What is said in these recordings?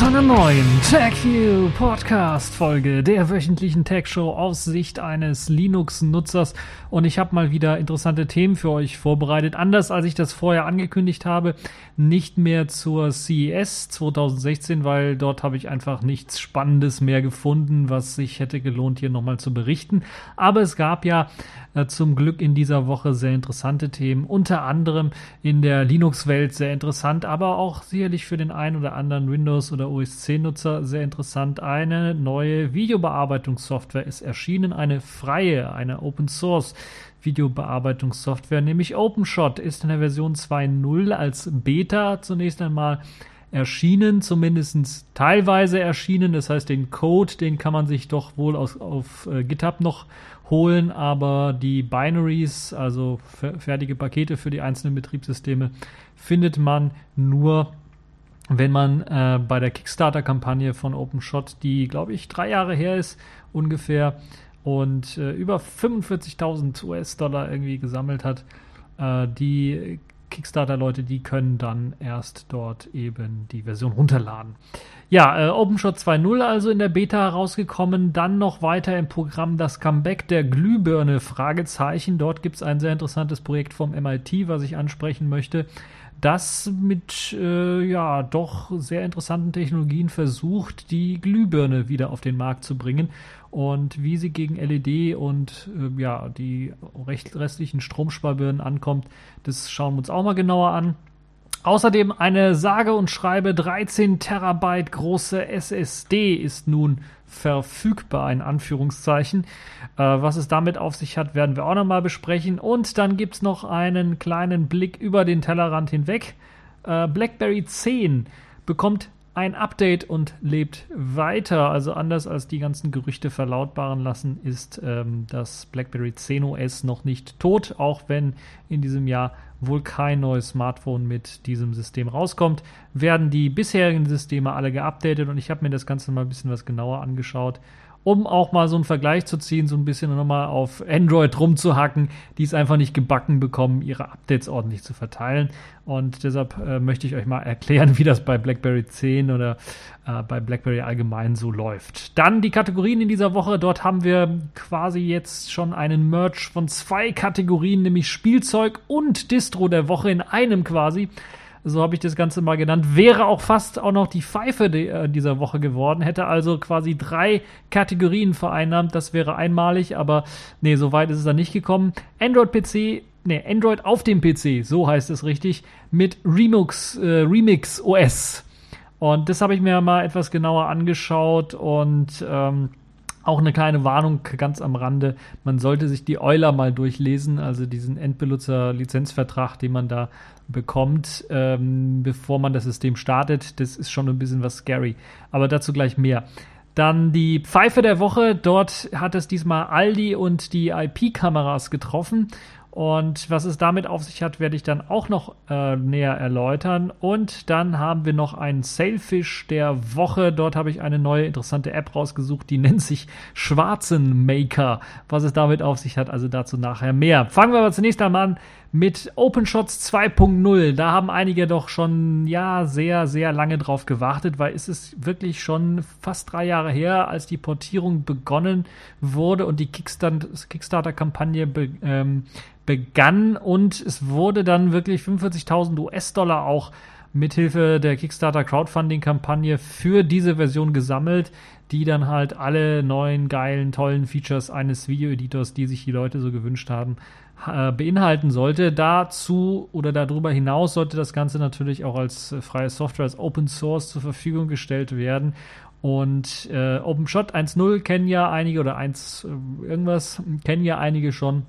zu einer neuen TechView Podcast Folge der wöchentlichen Tech Show aus Sicht eines Linux-Nutzers. Und ich habe mal wieder interessante Themen für euch vorbereitet. Anders als ich das vorher angekündigt habe, nicht mehr zur CES 2016, weil dort habe ich einfach nichts Spannendes mehr gefunden, was sich hätte gelohnt, hier nochmal zu berichten. Aber es gab ja äh, zum Glück in dieser Woche sehr interessante Themen, unter anderem in der Linux-Welt sehr interessant, aber auch sicherlich für den einen oder anderen Windows- oder OS 10-Nutzer sehr interessant. Eine neue Videobearbeitungssoftware ist erschienen, eine freie, eine Open Source. Videobearbeitungssoftware, nämlich OpenShot, ist in der Version 2.0 als Beta zunächst einmal erschienen, zumindest teilweise erschienen. Das heißt, den Code, den kann man sich doch wohl aus, auf äh, GitHub noch holen, aber die Binaries, also fertige Pakete für die einzelnen Betriebssysteme, findet man nur wenn man äh, bei der Kickstarter-Kampagne von OpenShot, die glaube ich drei Jahre her ist ungefähr und äh, über 45.000 US-Dollar irgendwie gesammelt hat, äh, die Kickstarter-Leute, die können dann erst dort eben die Version runterladen. Ja, äh, OpenShot 2.0 also in der Beta herausgekommen. Dann noch weiter im Programm das Comeback der Glühbirne, Fragezeichen. Dort gibt es ein sehr interessantes Projekt vom MIT, was ich ansprechen möchte das mit äh, ja doch sehr interessanten Technologien versucht, die Glühbirne wieder auf den Markt zu bringen. Und wie sie gegen LED und äh, ja die restlichen Stromsparbirnen ankommt, das schauen wir uns auch mal genauer an. Außerdem eine sage und schreibe 13 Terabyte große SSD ist nun verfügbar, in Anführungszeichen. Äh, was es damit auf sich hat, werden wir auch nochmal besprechen. Und dann gibt es noch einen kleinen Blick über den Tellerrand hinweg. Äh, BlackBerry 10 bekommt ein Update und lebt weiter. Also anders als die ganzen Gerüchte verlautbaren lassen, ist ähm, das BlackBerry 10 OS noch nicht tot, auch wenn in diesem Jahr wohl kein neues Smartphone mit diesem System rauskommt, werden die bisherigen Systeme alle geupdatet und ich habe mir das Ganze mal ein bisschen was genauer angeschaut um auch mal so einen Vergleich zu ziehen, so ein bisschen nochmal auf Android rumzuhacken, die es einfach nicht gebacken bekommen, ihre Updates ordentlich zu verteilen. Und deshalb äh, möchte ich euch mal erklären, wie das bei BlackBerry 10 oder äh, bei BlackBerry allgemein so läuft. Dann die Kategorien in dieser Woche. Dort haben wir quasi jetzt schon einen Merch von zwei Kategorien, nämlich Spielzeug und Distro der Woche in einem quasi so habe ich das Ganze mal genannt, wäre auch fast auch noch die Pfeife äh, dieser Woche geworden, hätte also quasi drei Kategorien vereinnahmt, das wäre einmalig, aber nee, so weit ist es dann nicht gekommen. Android-PC, nee, Android auf dem PC, so heißt es richtig, mit Remix, äh, Remix OS. Und das habe ich mir mal etwas genauer angeschaut und ähm, auch eine kleine Warnung ganz am Rande. Man sollte sich die Euler mal durchlesen, also diesen Endbenutzer-Lizenzvertrag, den man da bekommt, ähm, bevor man das System startet. Das ist schon ein bisschen was scary. Aber dazu gleich mehr. Dann die Pfeife der Woche. Dort hat es diesmal Aldi und die IP-Kameras getroffen. Und was es damit auf sich hat, werde ich dann auch noch äh, näher erläutern. Und dann haben wir noch einen Sailfish der Woche. Dort habe ich eine neue interessante App rausgesucht, die nennt sich Schwarzen Maker. Was es damit auf sich hat, also dazu nachher mehr. Fangen wir aber zunächst einmal an mit OpenShots 2.0. Da haben einige doch schon, ja, sehr, sehr lange drauf gewartet, weil es ist wirklich schon fast drei Jahre her, als die Portierung begonnen wurde und die Kickstarter-Kampagne be ähm, begann und es wurde dann wirklich 45.000 US-Dollar auch mithilfe der Kickstarter Crowdfunding-Kampagne für diese Version gesammelt, die dann halt alle neuen geilen, tollen Features eines Videoeditors, die sich die Leute so gewünscht haben, äh, beinhalten sollte. Dazu oder darüber hinaus sollte das Ganze natürlich auch als äh, freie Software, als Open Source zur Verfügung gestellt werden. Und äh, OpenShot 1.0 kennen ja einige oder 1 äh, irgendwas kennen ja einige schon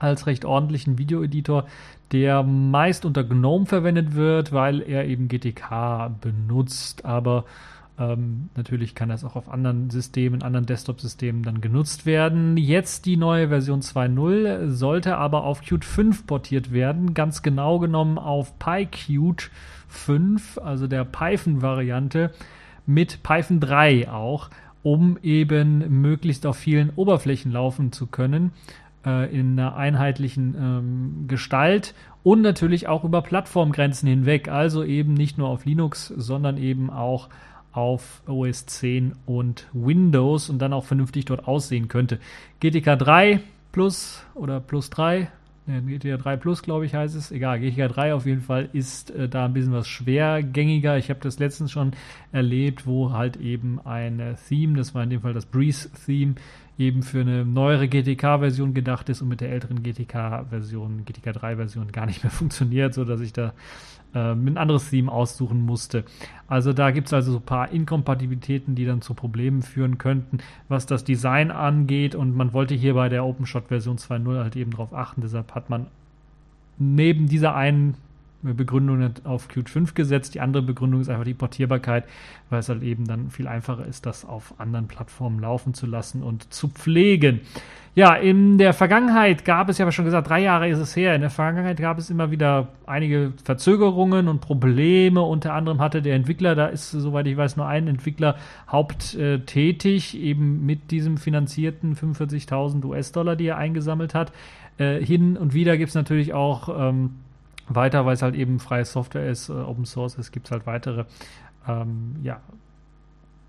als recht ordentlichen Videoeditor, der meist unter GNOME verwendet wird, weil er eben GTK benutzt. Aber ähm, natürlich kann das auch auf anderen Systemen, anderen Desktop-Systemen dann genutzt werden. Jetzt die neue Version 2.0 sollte aber auf Qt 5 portiert werden. Ganz genau genommen auf PyQt 5, also der Python-Variante mit Python 3 auch, um eben möglichst auf vielen Oberflächen laufen zu können äh, in einer einheitlichen ähm, Gestalt und natürlich auch über Plattformgrenzen hinweg, also eben nicht nur auf Linux, sondern eben auch auf OS 10 und Windows und dann auch vernünftig dort aussehen könnte. GTK 3 Plus oder Plus 3, GTK 3 Plus, glaube ich, heißt es. Egal, GTK 3 auf jeden Fall ist äh, da ein bisschen was schwergängiger. Ich habe das letztens schon erlebt, wo halt eben ein Theme, das war in dem Fall das Breeze-Theme, eben für eine neuere GTK-Version gedacht ist und mit der älteren GTK-Version, GTK 3-Version gar nicht mehr funktioniert, sodass ich da äh, ein anderes Theme aussuchen musste. Also da gibt es also so ein paar Inkompatibilitäten, die dann zu Problemen führen könnten, was das Design angeht. Und man wollte hier bei der OpenShot-Version 2.0 halt eben darauf achten. Deshalb hat man neben dieser einen Begründung auf Qt 5 gesetzt. Die andere Begründung ist einfach die Portierbarkeit, weil es halt eben dann viel einfacher ist, das auf anderen Plattformen laufen zu lassen und zu pflegen. Ja, in der Vergangenheit gab es, ja aber schon gesagt, drei Jahre ist es her, in der Vergangenheit gab es immer wieder einige Verzögerungen und Probleme. Unter anderem hatte der Entwickler, da ist, soweit ich weiß, nur ein Entwickler haupttätig, eben mit diesem finanzierten 45.000 US-Dollar, die er eingesammelt hat. Äh, hin und wieder gibt es natürlich auch ähm, weiter, weil es halt eben freie Software ist, äh, Open Source ist, gibt es halt weitere ähm, ja,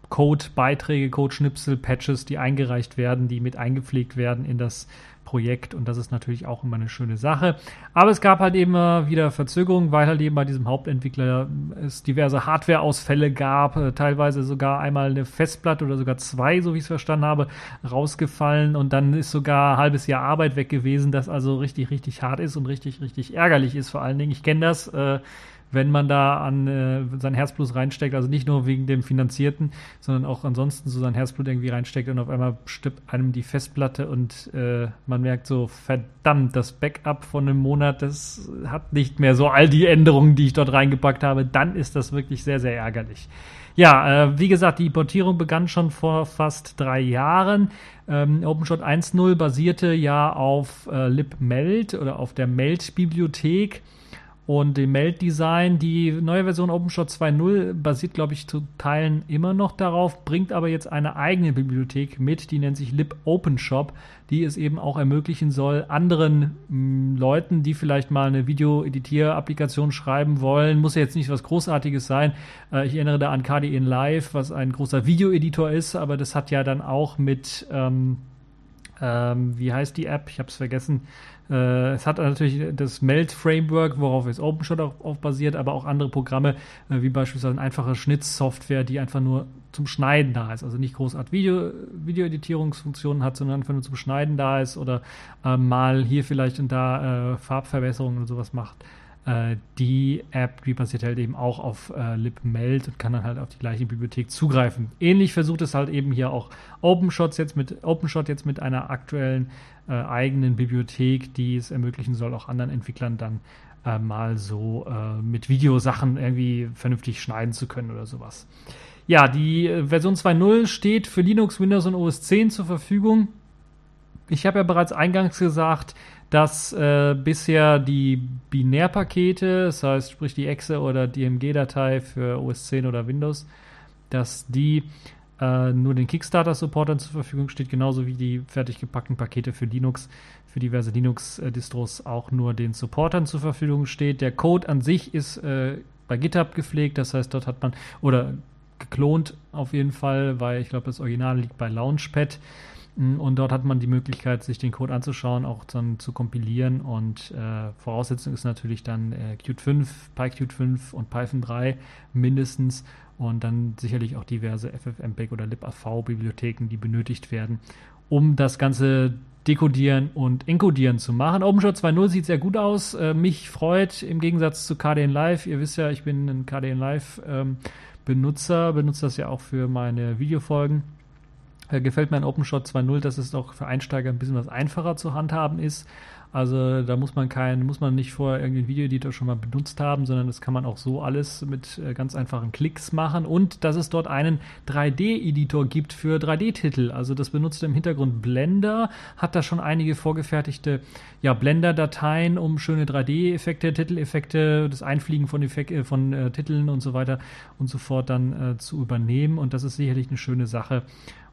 Code-Beiträge, Code-Schnipsel, Patches, die eingereicht werden, die mit eingepflegt werden in das Projekt und das ist natürlich auch immer eine schöne Sache. Aber es gab halt immer wieder Verzögerungen, weil halt eben bei diesem Hauptentwickler es diverse Hardware-Ausfälle gab, äh, teilweise sogar einmal eine Festplatte oder sogar zwei, so wie ich es verstanden habe, rausgefallen und dann ist sogar ein halbes Jahr Arbeit weg gewesen, das also richtig, richtig hart ist und richtig, richtig ärgerlich ist vor allen Dingen. Ich kenne das. Äh, wenn man da an äh, sein Herzblut reinsteckt, also nicht nur wegen dem Finanzierten, sondern auch ansonsten so sein Herzblut irgendwie reinsteckt und auf einmal stirbt einem die Festplatte und äh, man merkt so, verdammt, das Backup von einem Monat, das hat nicht mehr so all die Änderungen, die ich dort reingepackt habe, dann ist das wirklich sehr, sehr ärgerlich. Ja, äh, wie gesagt, die Portierung begann schon vor fast drei Jahren. Ähm, OpenShot 1.0 basierte ja auf äh, libmeld oder auf der Meld-Bibliothek und dem Meld-Design. Die neue Version OpenShot 2.0 basiert, glaube ich, zu Teilen immer noch darauf, bringt aber jetzt eine eigene Bibliothek mit, die nennt sich LibOpenShop, die es eben auch ermöglichen soll, anderen mh, mm, Leuten, die vielleicht mal eine Video-Editier-Applikation schreiben wollen, muss ja jetzt nicht was Großartiges sein. Äh, ich erinnere da an KDN Live, was ein großer Video-Editor ist, aber das hat ja dann auch mit, ähm, ähm, wie heißt die App? Ich habe es vergessen äh, es hat natürlich das Melt-Framework, worauf es OpenShot auch, auch basiert, aber auch andere Programme, äh, wie beispielsweise eine einfache Schnittsoftware, die einfach nur zum Schneiden da ist. Also nicht großartig Video, Videoeditierungsfunktionen hat, sondern einfach nur zum Schneiden da ist oder äh, mal hier vielleicht und da äh, Farbverbesserungen und sowas macht. Äh, die App, die basiert halt eben auch auf äh, libmeld und kann dann halt auf die gleiche Bibliothek zugreifen. Ähnlich versucht es halt eben hier auch OpenShot jetzt mit OpenShot jetzt mit einer aktuellen äh, eigenen Bibliothek, die es ermöglichen soll, auch anderen Entwicklern dann äh, mal so äh, mit Videosachen irgendwie vernünftig schneiden zu können oder sowas. Ja, die äh, Version 2.0 steht für Linux, Windows und OS 10 zur Verfügung. Ich habe ja bereits eingangs gesagt, dass äh, bisher die Binärpakete, das heißt sprich die Exe oder DMG-Datei für OS 10 oder Windows, dass die äh, nur den Kickstarter-Supportern zur Verfügung steht, genauso wie die fertig gepackten Pakete für Linux, für diverse Linux-Distros auch nur den Supportern zur Verfügung steht. Der Code an sich ist äh, bei GitHub gepflegt, das heißt, dort hat man, oder geklont auf jeden Fall, weil ich glaube, das Original liegt bei Launchpad. Und dort hat man die Möglichkeit, sich den Code anzuschauen, auch dann zu kompilieren. Und äh, Voraussetzung ist natürlich dann äh, Qt 5, PyQt 5 und Python 3 mindestens. Und dann sicherlich auch diverse FFmpeg oder libav-Bibliotheken, die benötigt werden, um das Ganze dekodieren und encodieren zu machen. OpenShot 2.0 sieht sehr gut aus. Äh, mich freut im Gegensatz zu KDN Live. Ihr wisst ja, ich bin ein KDN Live ähm, Benutzer, benutze das ja auch für meine Videofolgen gefällt mir an OpenShot 2.0, dass es auch für Einsteiger ein bisschen was einfacher zu handhaben ist. Also da muss man kein, muss man nicht vorher irgendeinen Videoeditor schon mal benutzt haben, sondern das kann man auch so alles mit äh, ganz einfachen Klicks machen und dass es dort einen 3D-Editor gibt für 3D-Titel. Also das benutzt im Hintergrund Blender, hat da schon einige vorgefertigte ja, Blender-Dateien, um schöne 3D-Effekte, Titeleffekte, das Einfliegen von, Effek äh, von äh, Titeln und so weiter und so fort dann äh, zu übernehmen. Und das ist sicherlich eine schöne Sache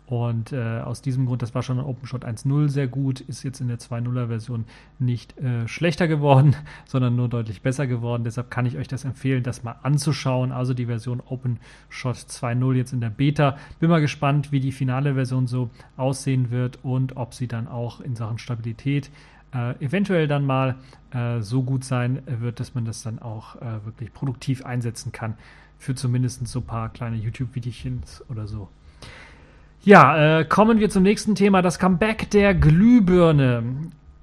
Und äh, aus diesem Grund, das war schon in OpenShot 1.0 sehr gut, ist jetzt in der 2.0er Version nicht äh, schlechter geworden, sondern nur deutlich besser geworden. Deshalb kann ich euch das empfehlen, das mal anzuschauen. Also die Version OpenShot 2.0 jetzt in der Beta. Bin mal gespannt, wie die finale Version so aussehen wird und ob sie dann auch in Sachen Stabilität äh, eventuell dann mal äh, so gut sein wird, dass man das dann auch äh, wirklich produktiv einsetzen kann. Für zumindest so ein paar kleine YouTube-Videochen oder so. Ja, äh, kommen wir zum nächsten Thema, das Comeback der Glühbirne.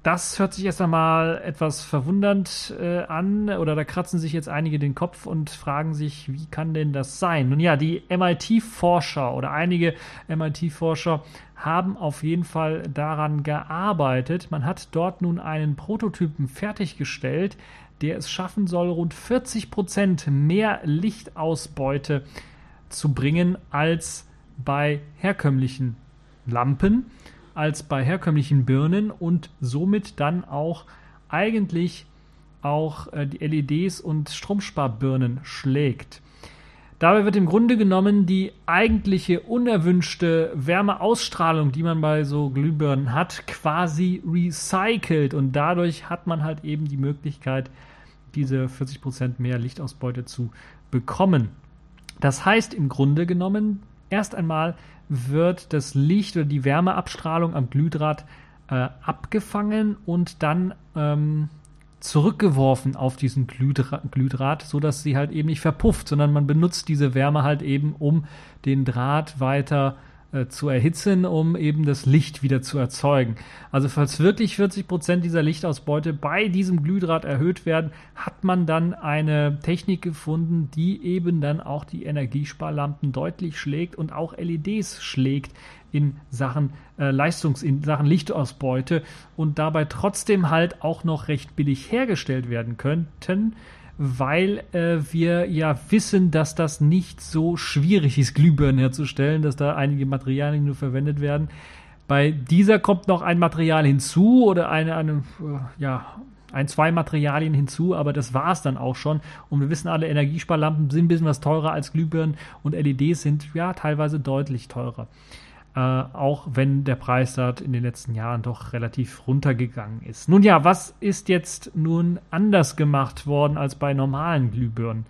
Das hört sich erst einmal etwas verwundernd äh, an oder da kratzen sich jetzt einige den Kopf und fragen sich, wie kann denn das sein? Nun ja, die MIT-Forscher oder einige MIT-Forscher haben auf jeden Fall daran gearbeitet. Man hat dort nun einen Prototypen fertiggestellt, der es schaffen soll, rund 40 Prozent mehr Lichtausbeute zu bringen als bei herkömmlichen Lampen als bei herkömmlichen Birnen und somit dann auch eigentlich auch äh, die LEDs und Stromsparbirnen schlägt. Dabei wird im Grunde genommen die eigentliche unerwünschte Wärmeausstrahlung, die man bei so Glühbirnen hat, quasi recycelt und dadurch hat man halt eben die Möglichkeit, diese 40% mehr Lichtausbeute zu bekommen. Das heißt im Grunde genommen, Erst einmal wird das Licht oder die Wärmeabstrahlung am Glühdraht äh, abgefangen und dann ähm, zurückgeworfen auf diesen Glühdra Glühdraht, sodass sie halt eben nicht verpufft, sondern man benutzt diese Wärme halt eben, um den Draht weiter äh, zu erhitzen, um eben das Licht wieder zu erzeugen. Also falls wirklich 40 Prozent dieser Lichtausbeute bei diesem Glühdraht erhöht werden, hat man dann eine Technik gefunden, die eben dann auch die Energiesparlampen deutlich schlägt und auch LEDs schlägt in Sachen äh, Leistungs, in Sachen Lichtausbeute und dabei trotzdem halt auch noch recht billig hergestellt werden könnten weil äh, wir ja wissen, dass das nicht so schwierig ist, Glühbirnen herzustellen, dass da einige Materialien nur verwendet werden. Bei dieser kommt noch ein Material hinzu oder eine, eine äh, ja, ein, zwei Materialien hinzu, aber das war es dann auch schon. Und wir wissen alle, Energiesparlampen sind ein bisschen was teurer als Glühbirnen und LEDs sind ja teilweise deutlich teurer äh, auch wenn der Preis dort in den letzten Jahren doch relativ runtergegangen ist. Nun ja, was ist jetzt nun anders gemacht worden als bei normalen Glühbirnen?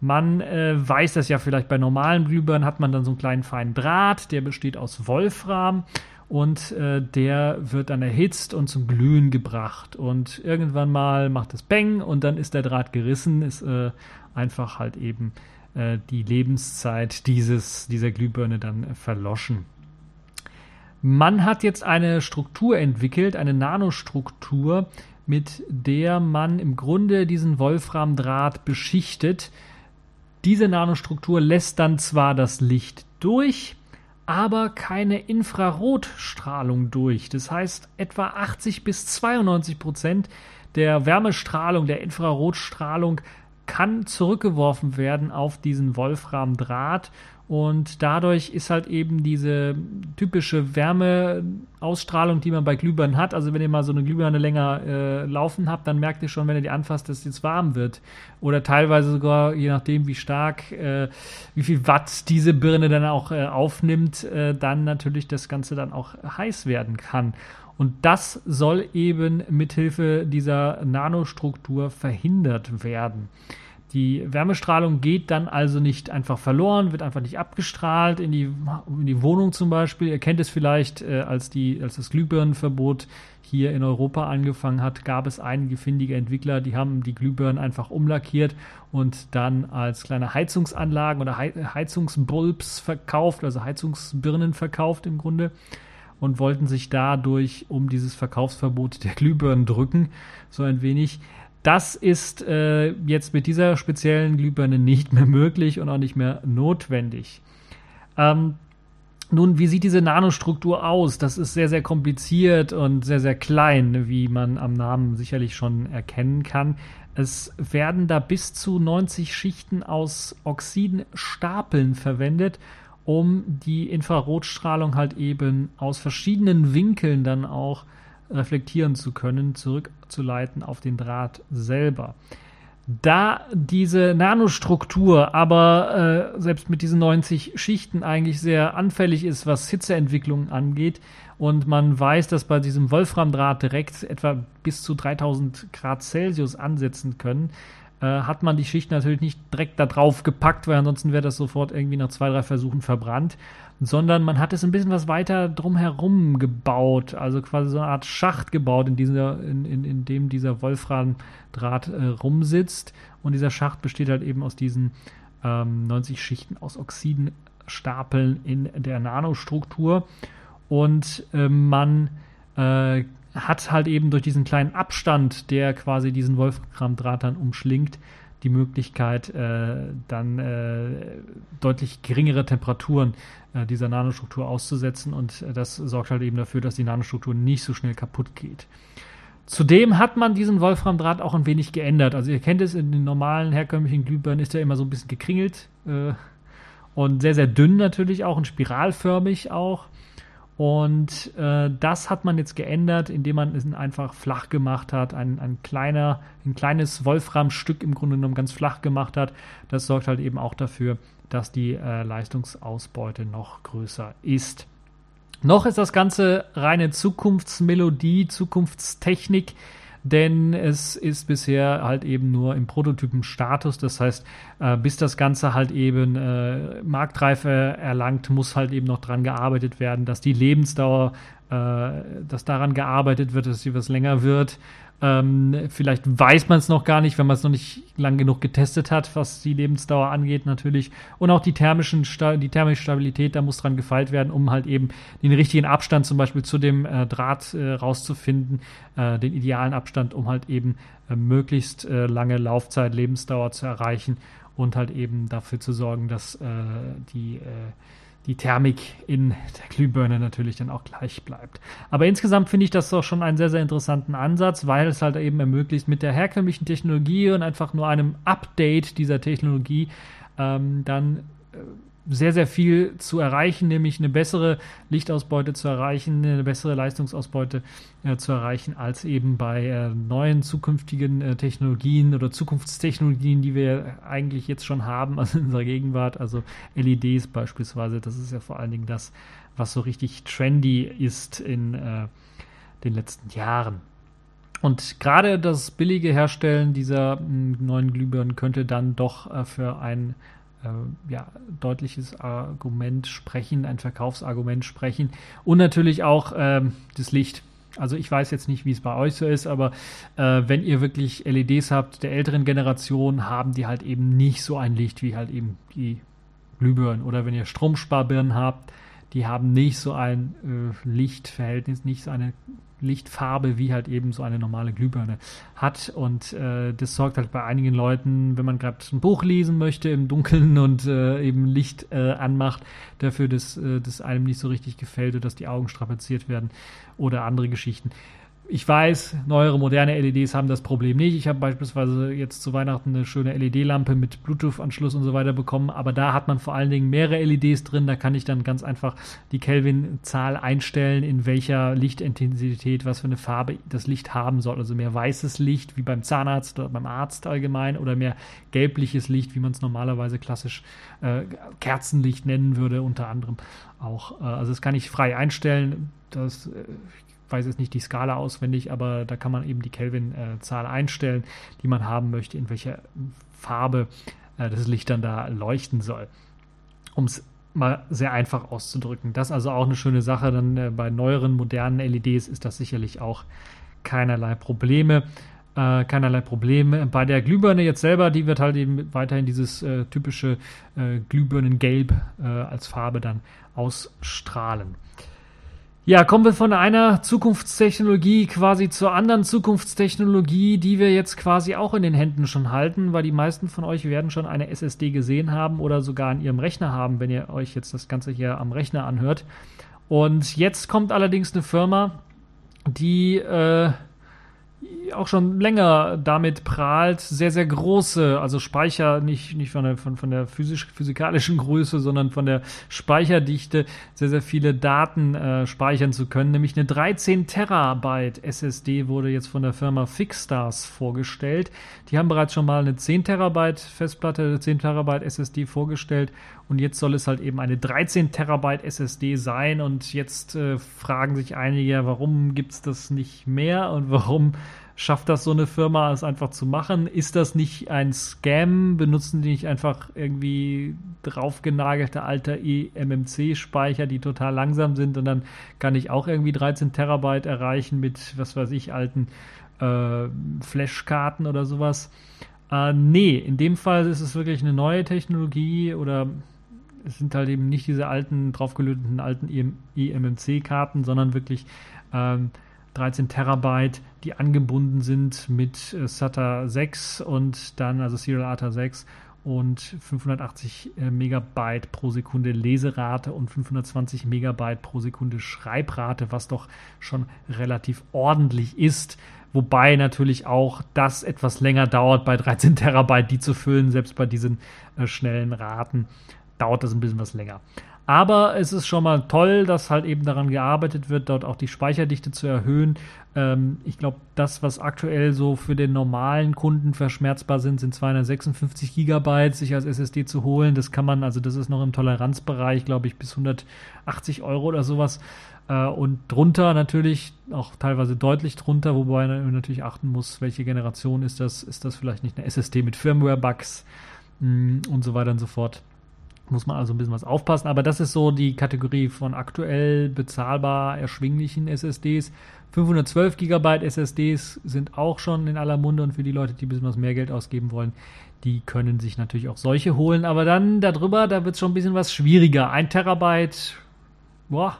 Man äh, weiß das ja vielleicht bei normalen Glühbirnen hat man dann so einen kleinen feinen Draht, der besteht aus Wolfram und äh, der wird dann erhitzt und zum Glühen gebracht und irgendwann mal macht es Bang und dann ist der Draht gerissen, ist äh, einfach halt eben äh, die Lebenszeit dieses, dieser Glühbirne dann verloschen. Man hat jetzt eine Struktur entwickelt, eine Nanostruktur, mit der man im Grunde diesen Wolframdraht beschichtet. Diese Nanostruktur lässt dann zwar das Licht durch, aber keine Infrarotstrahlung durch. Das heißt, etwa 80 bis 92 Prozent der Wärmestrahlung, der Infrarotstrahlung kann zurückgeworfen werden auf diesen Wolframdraht und dadurch ist halt eben diese typische Wärmeausstrahlung, die man bei Glühbirnen hat. Also wenn ihr mal so eine Glühbirne länger äh, laufen habt, dann merkt ihr schon, wenn ihr die anfasst, dass es jetzt warm wird. Oder teilweise sogar, je nachdem wie stark, äh, wie viel Watt diese Birne dann auch äh, aufnimmt, äh, dann natürlich das Ganze dann auch heiß werden kann. Und das soll eben mithilfe dieser Nanostruktur verhindert werden. Die Wärmestrahlung geht dann also nicht einfach verloren, wird einfach nicht abgestrahlt in die, in die Wohnung zum Beispiel. Ihr kennt es vielleicht, äh, als, die, als das Glühbirnenverbot hier in Europa angefangen hat, gab es einige findige Entwickler, die haben die Glühbirnen einfach umlackiert und dann als kleine Heizungsanlagen oder Heizungsbulbs verkauft, also Heizungsbirnen verkauft im Grunde und wollten sich dadurch um dieses Verkaufsverbot der Glühbirnen drücken, so ein wenig. Das ist äh, jetzt mit dieser speziellen Glühbirne nicht mehr möglich und auch nicht mehr notwendig. Ähm, nun, wie sieht diese Nanostruktur aus? Das ist sehr, sehr kompliziert und sehr, sehr klein, wie man am Namen sicherlich schon erkennen kann. Es werden da bis zu 90 Schichten aus Oxidenstapeln verwendet, um die Infrarotstrahlung halt eben aus verschiedenen Winkeln dann auch reflektieren zu können, zurückzuleiten auf den Draht selber. Da diese Nanostruktur aber äh, selbst mit diesen 90 Schichten eigentlich sehr anfällig ist, was Hitzeentwicklung angeht, und man weiß, dass bei diesem Wolframdraht direkt etwa bis zu 3000 Grad Celsius ansetzen können, äh, hat man die Schicht natürlich nicht direkt da drauf gepackt, weil ansonsten wäre das sofort irgendwie nach zwei, drei Versuchen verbrannt, sondern man hat es ein bisschen was weiter drumherum gebaut, also quasi so eine Art Schacht gebaut, in, dieser, in, in, in dem dieser Wolframdraht äh, rumsitzt. Und dieser Schacht besteht halt eben aus diesen ähm, 90 Schichten aus Oxidenstapeln in der Nanostruktur und äh, man hat halt eben durch diesen kleinen Abstand, der quasi diesen Wolframdraht dann umschlingt, die Möglichkeit, äh, dann äh, deutlich geringere Temperaturen äh, dieser Nanostruktur auszusetzen und äh, das sorgt halt eben dafür, dass die Nanostruktur nicht so schnell kaputt geht. Zudem hat man diesen Wolframdraht auch ein wenig geändert. Also ihr kennt es, in den normalen herkömmlichen Glühbirnen ist er immer so ein bisschen gekringelt äh, und sehr, sehr dünn natürlich auch und spiralförmig auch. Und äh, das hat man jetzt geändert, indem man es einfach flach gemacht hat, ein, ein, kleiner, ein kleines Wolframstück im Grunde genommen ganz flach gemacht hat. Das sorgt halt eben auch dafür, dass die äh, Leistungsausbeute noch größer ist. Noch ist das Ganze reine Zukunftsmelodie, Zukunftstechnik denn es ist bisher halt eben nur im Prototypenstatus. Das heißt, äh, bis das Ganze halt eben äh, Marktreife erlangt, muss halt eben noch dran gearbeitet werden, dass die Lebensdauer, äh, dass daran gearbeitet wird, dass sie was länger wird. Ähm, vielleicht weiß man es noch gar nicht, wenn man es noch nicht lang genug getestet hat, was die Lebensdauer angeht natürlich. Und auch die, thermischen, die thermische Stabilität, da muss dran gefeilt werden, um halt eben den richtigen Abstand zum Beispiel zu dem äh, Draht äh, rauszufinden, äh, den idealen Abstand, um halt eben äh, möglichst äh, lange Laufzeit, Lebensdauer zu erreichen und halt eben dafür zu sorgen, dass äh, die die Thermik in der Glühbirne natürlich dann auch gleich bleibt. Aber insgesamt finde ich das doch schon einen sehr, sehr interessanten Ansatz, weil es halt eben ermöglicht, mit der herkömmlichen Technologie und einfach nur einem Update dieser Technologie ähm, dann äh, sehr, sehr viel zu erreichen, nämlich eine bessere Lichtausbeute zu erreichen, eine bessere Leistungsausbeute äh, zu erreichen, als eben bei äh, neuen zukünftigen äh, Technologien oder Zukunftstechnologien, die wir eigentlich jetzt schon haben, also in unserer Gegenwart, also LEDs beispielsweise. Das ist ja vor allen Dingen das, was so richtig trendy ist in äh, den letzten Jahren. Und gerade das billige Herstellen dieser hm, neuen Glühbirnen könnte dann doch äh, für ein ja, deutliches Argument sprechen, ein Verkaufsargument sprechen und natürlich auch ähm, das Licht. Also ich weiß jetzt nicht, wie es bei euch so ist, aber äh, wenn ihr wirklich LEDs habt der älteren Generation, haben die halt eben nicht so ein Licht wie halt eben die Glühbirnen. Oder wenn ihr Stromsparbirnen habt, die haben nicht so ein äh, Lichtverhältnis, nicht so eine Lichtfarbe, wie halt eben so eine normale Glühbirne hat. Und äh, das sorgt halt bei einigen Leuten, wenn man gerade ein Buch lesen möchte im Dunkeln und äh, eben Licht äh, anmacht, dafür, dass äh, das einem nicht so richtig gefällt oder dass die Augen strapaziert werden oder andere Geschichten. Ich weiß, neuere, moderne LEDs haben das Problem nicht. Ich habe beispielsweise jetzt zu Weihnachten eine schöne LED-Lampe mit Bluetooth-Anschluss und so weiter bekommen, aber da hat man vor allen Dingen mehrere LEDs drin. Da kann ich dann ganz einfach die Kelvin-Zahl einstellen, in welcher Lichtintensität, was für eine Farbe das Licht haben soll. Also mehr weißes Licht, wie beim Zahnarzt oder beim Arzt allgemein, oder mehr gelbliches Licht, wie man es normalerweise klassisch äh, Kerzenlicht nennen würde, unter anderem auch. Äh, also das kann ich frei einstellen. Das, äh, weiß jetzt nicht die Skala auswendig, aber da kann man eben die Kelvin-Zahl einstellen, die man haben möchte, in welcher Farbe äh, das Licht dann da leuchten soll. Um es mal sehr einfach auszudrücken. Das ist also auch eine schöne Sache. Dann äh, bei neueren, modernen LEDs ist das sicherlich auch keinerlei Probleme. Äh, keinerlei Probleme. Bei der Glühbirne jetzt selber, die wird halt eben weiterhin dieses äh, typische äh, Glühbirnengelb äh, als Farbe dann ausstrahlen. Ja, kommen wir von einer Zukunftstechnologie quasi zur anderen Zukunftstechnologie, die wir jetzt quasi auch in den Händen schon halten, weil die meisten von euch werden schon eine SSD gesehen haben oder sogar an ihrem Rechner haben, wenn ihr euch jetzt das Ganze hier am Rechner anhört. Und jetzt kommt allerdings eine Firma, die äh, auch schon länger damit prahlt, sehr, sehr große, also Speicher, nicht, nicht von der, von, von der physisch, physikalischen Größe, sondern von der Speicherdichte, sehr, sehr viele Daten äh, speichern zu können. Nämlich eine 13 Terabyte SSD wurde jetzt von der Firma Fixstars vorgestellt. Die haben bereits schon mal eine 10 Terabyte Festplatte, eine 10 Terabyte SSD vorgestellt und jetzt soll es halt eben eine 13 Terabyte SSD sein und jetzt äh, fragen sich einige, warum gibt es das nicht mehr und warum schafft das so eine Firma, es einfach zu machen? Ist das nicht ein Scam? Benutzen die nicht einfach irgendwie draufgenagelte alte eMMC-Speicher, die total langsam sind und dann kann ich auch irgendwie 13 Terabyte erreichen mit, was weiß ich, alten äh, Flashkarten oder sowas? Äh, nee, in dem Fall ist es wirklich eine neue Technologie oder es sind halt eben nicht diese alten, draufgelöteten alten eMMC-Karten, sondern wirklich ähm, 13 Terabyte, die angebunden sind mit äh, SATA 6 und dann, also Serial ATA 6 und 580 äh, Megabyte pro Sekunde Leserate und 520 Megabyte pro Sekunde Schreibrate, was doch schon relativ ordentlich ist. Wobei natürlich auch das etwas länger dauert, bei 13 Terabyte die zu füllen, selbst bei diesen äh, schnellen Raten dauert das ein bisschen was länger. Aber es ist schon mal toll, dass halt eben daran gearbeitet wird, dort auch die Speicherdichte zu erhöhen. Ähm, ich glaube, das, was aktuell so für den normalen Kunden verschmerzbar sind, sind 256 Gigabyte, sich als SSD zu holen. Das kann man, also das ist noch im Toleranzbereich, glaube ich, bis 180 Euro oder sowas. Äh, und drunter natürlich, auch teilweise deutlich drunter, wobei man natürlich achten muss, welche Generation ist das? Ist das vielleicht nicht eine SSD mit Firmware-Bugs mm, und so weiter und so fort? Muss man also ein bisschen was aufpassen. Aber das ist so die Kategorie von aktuell bezahlbar erschwinglichen SSDs. 512 GB SSDs sind auch schon in aller Munde und für die Leute, die ein bisschen was mehr Geld ausgeben wollen, die können sich natürlich auch solche holen. Aber dann darüber, da wird es schon ein bisschen was schwieriger. Ein Terabyte, boah,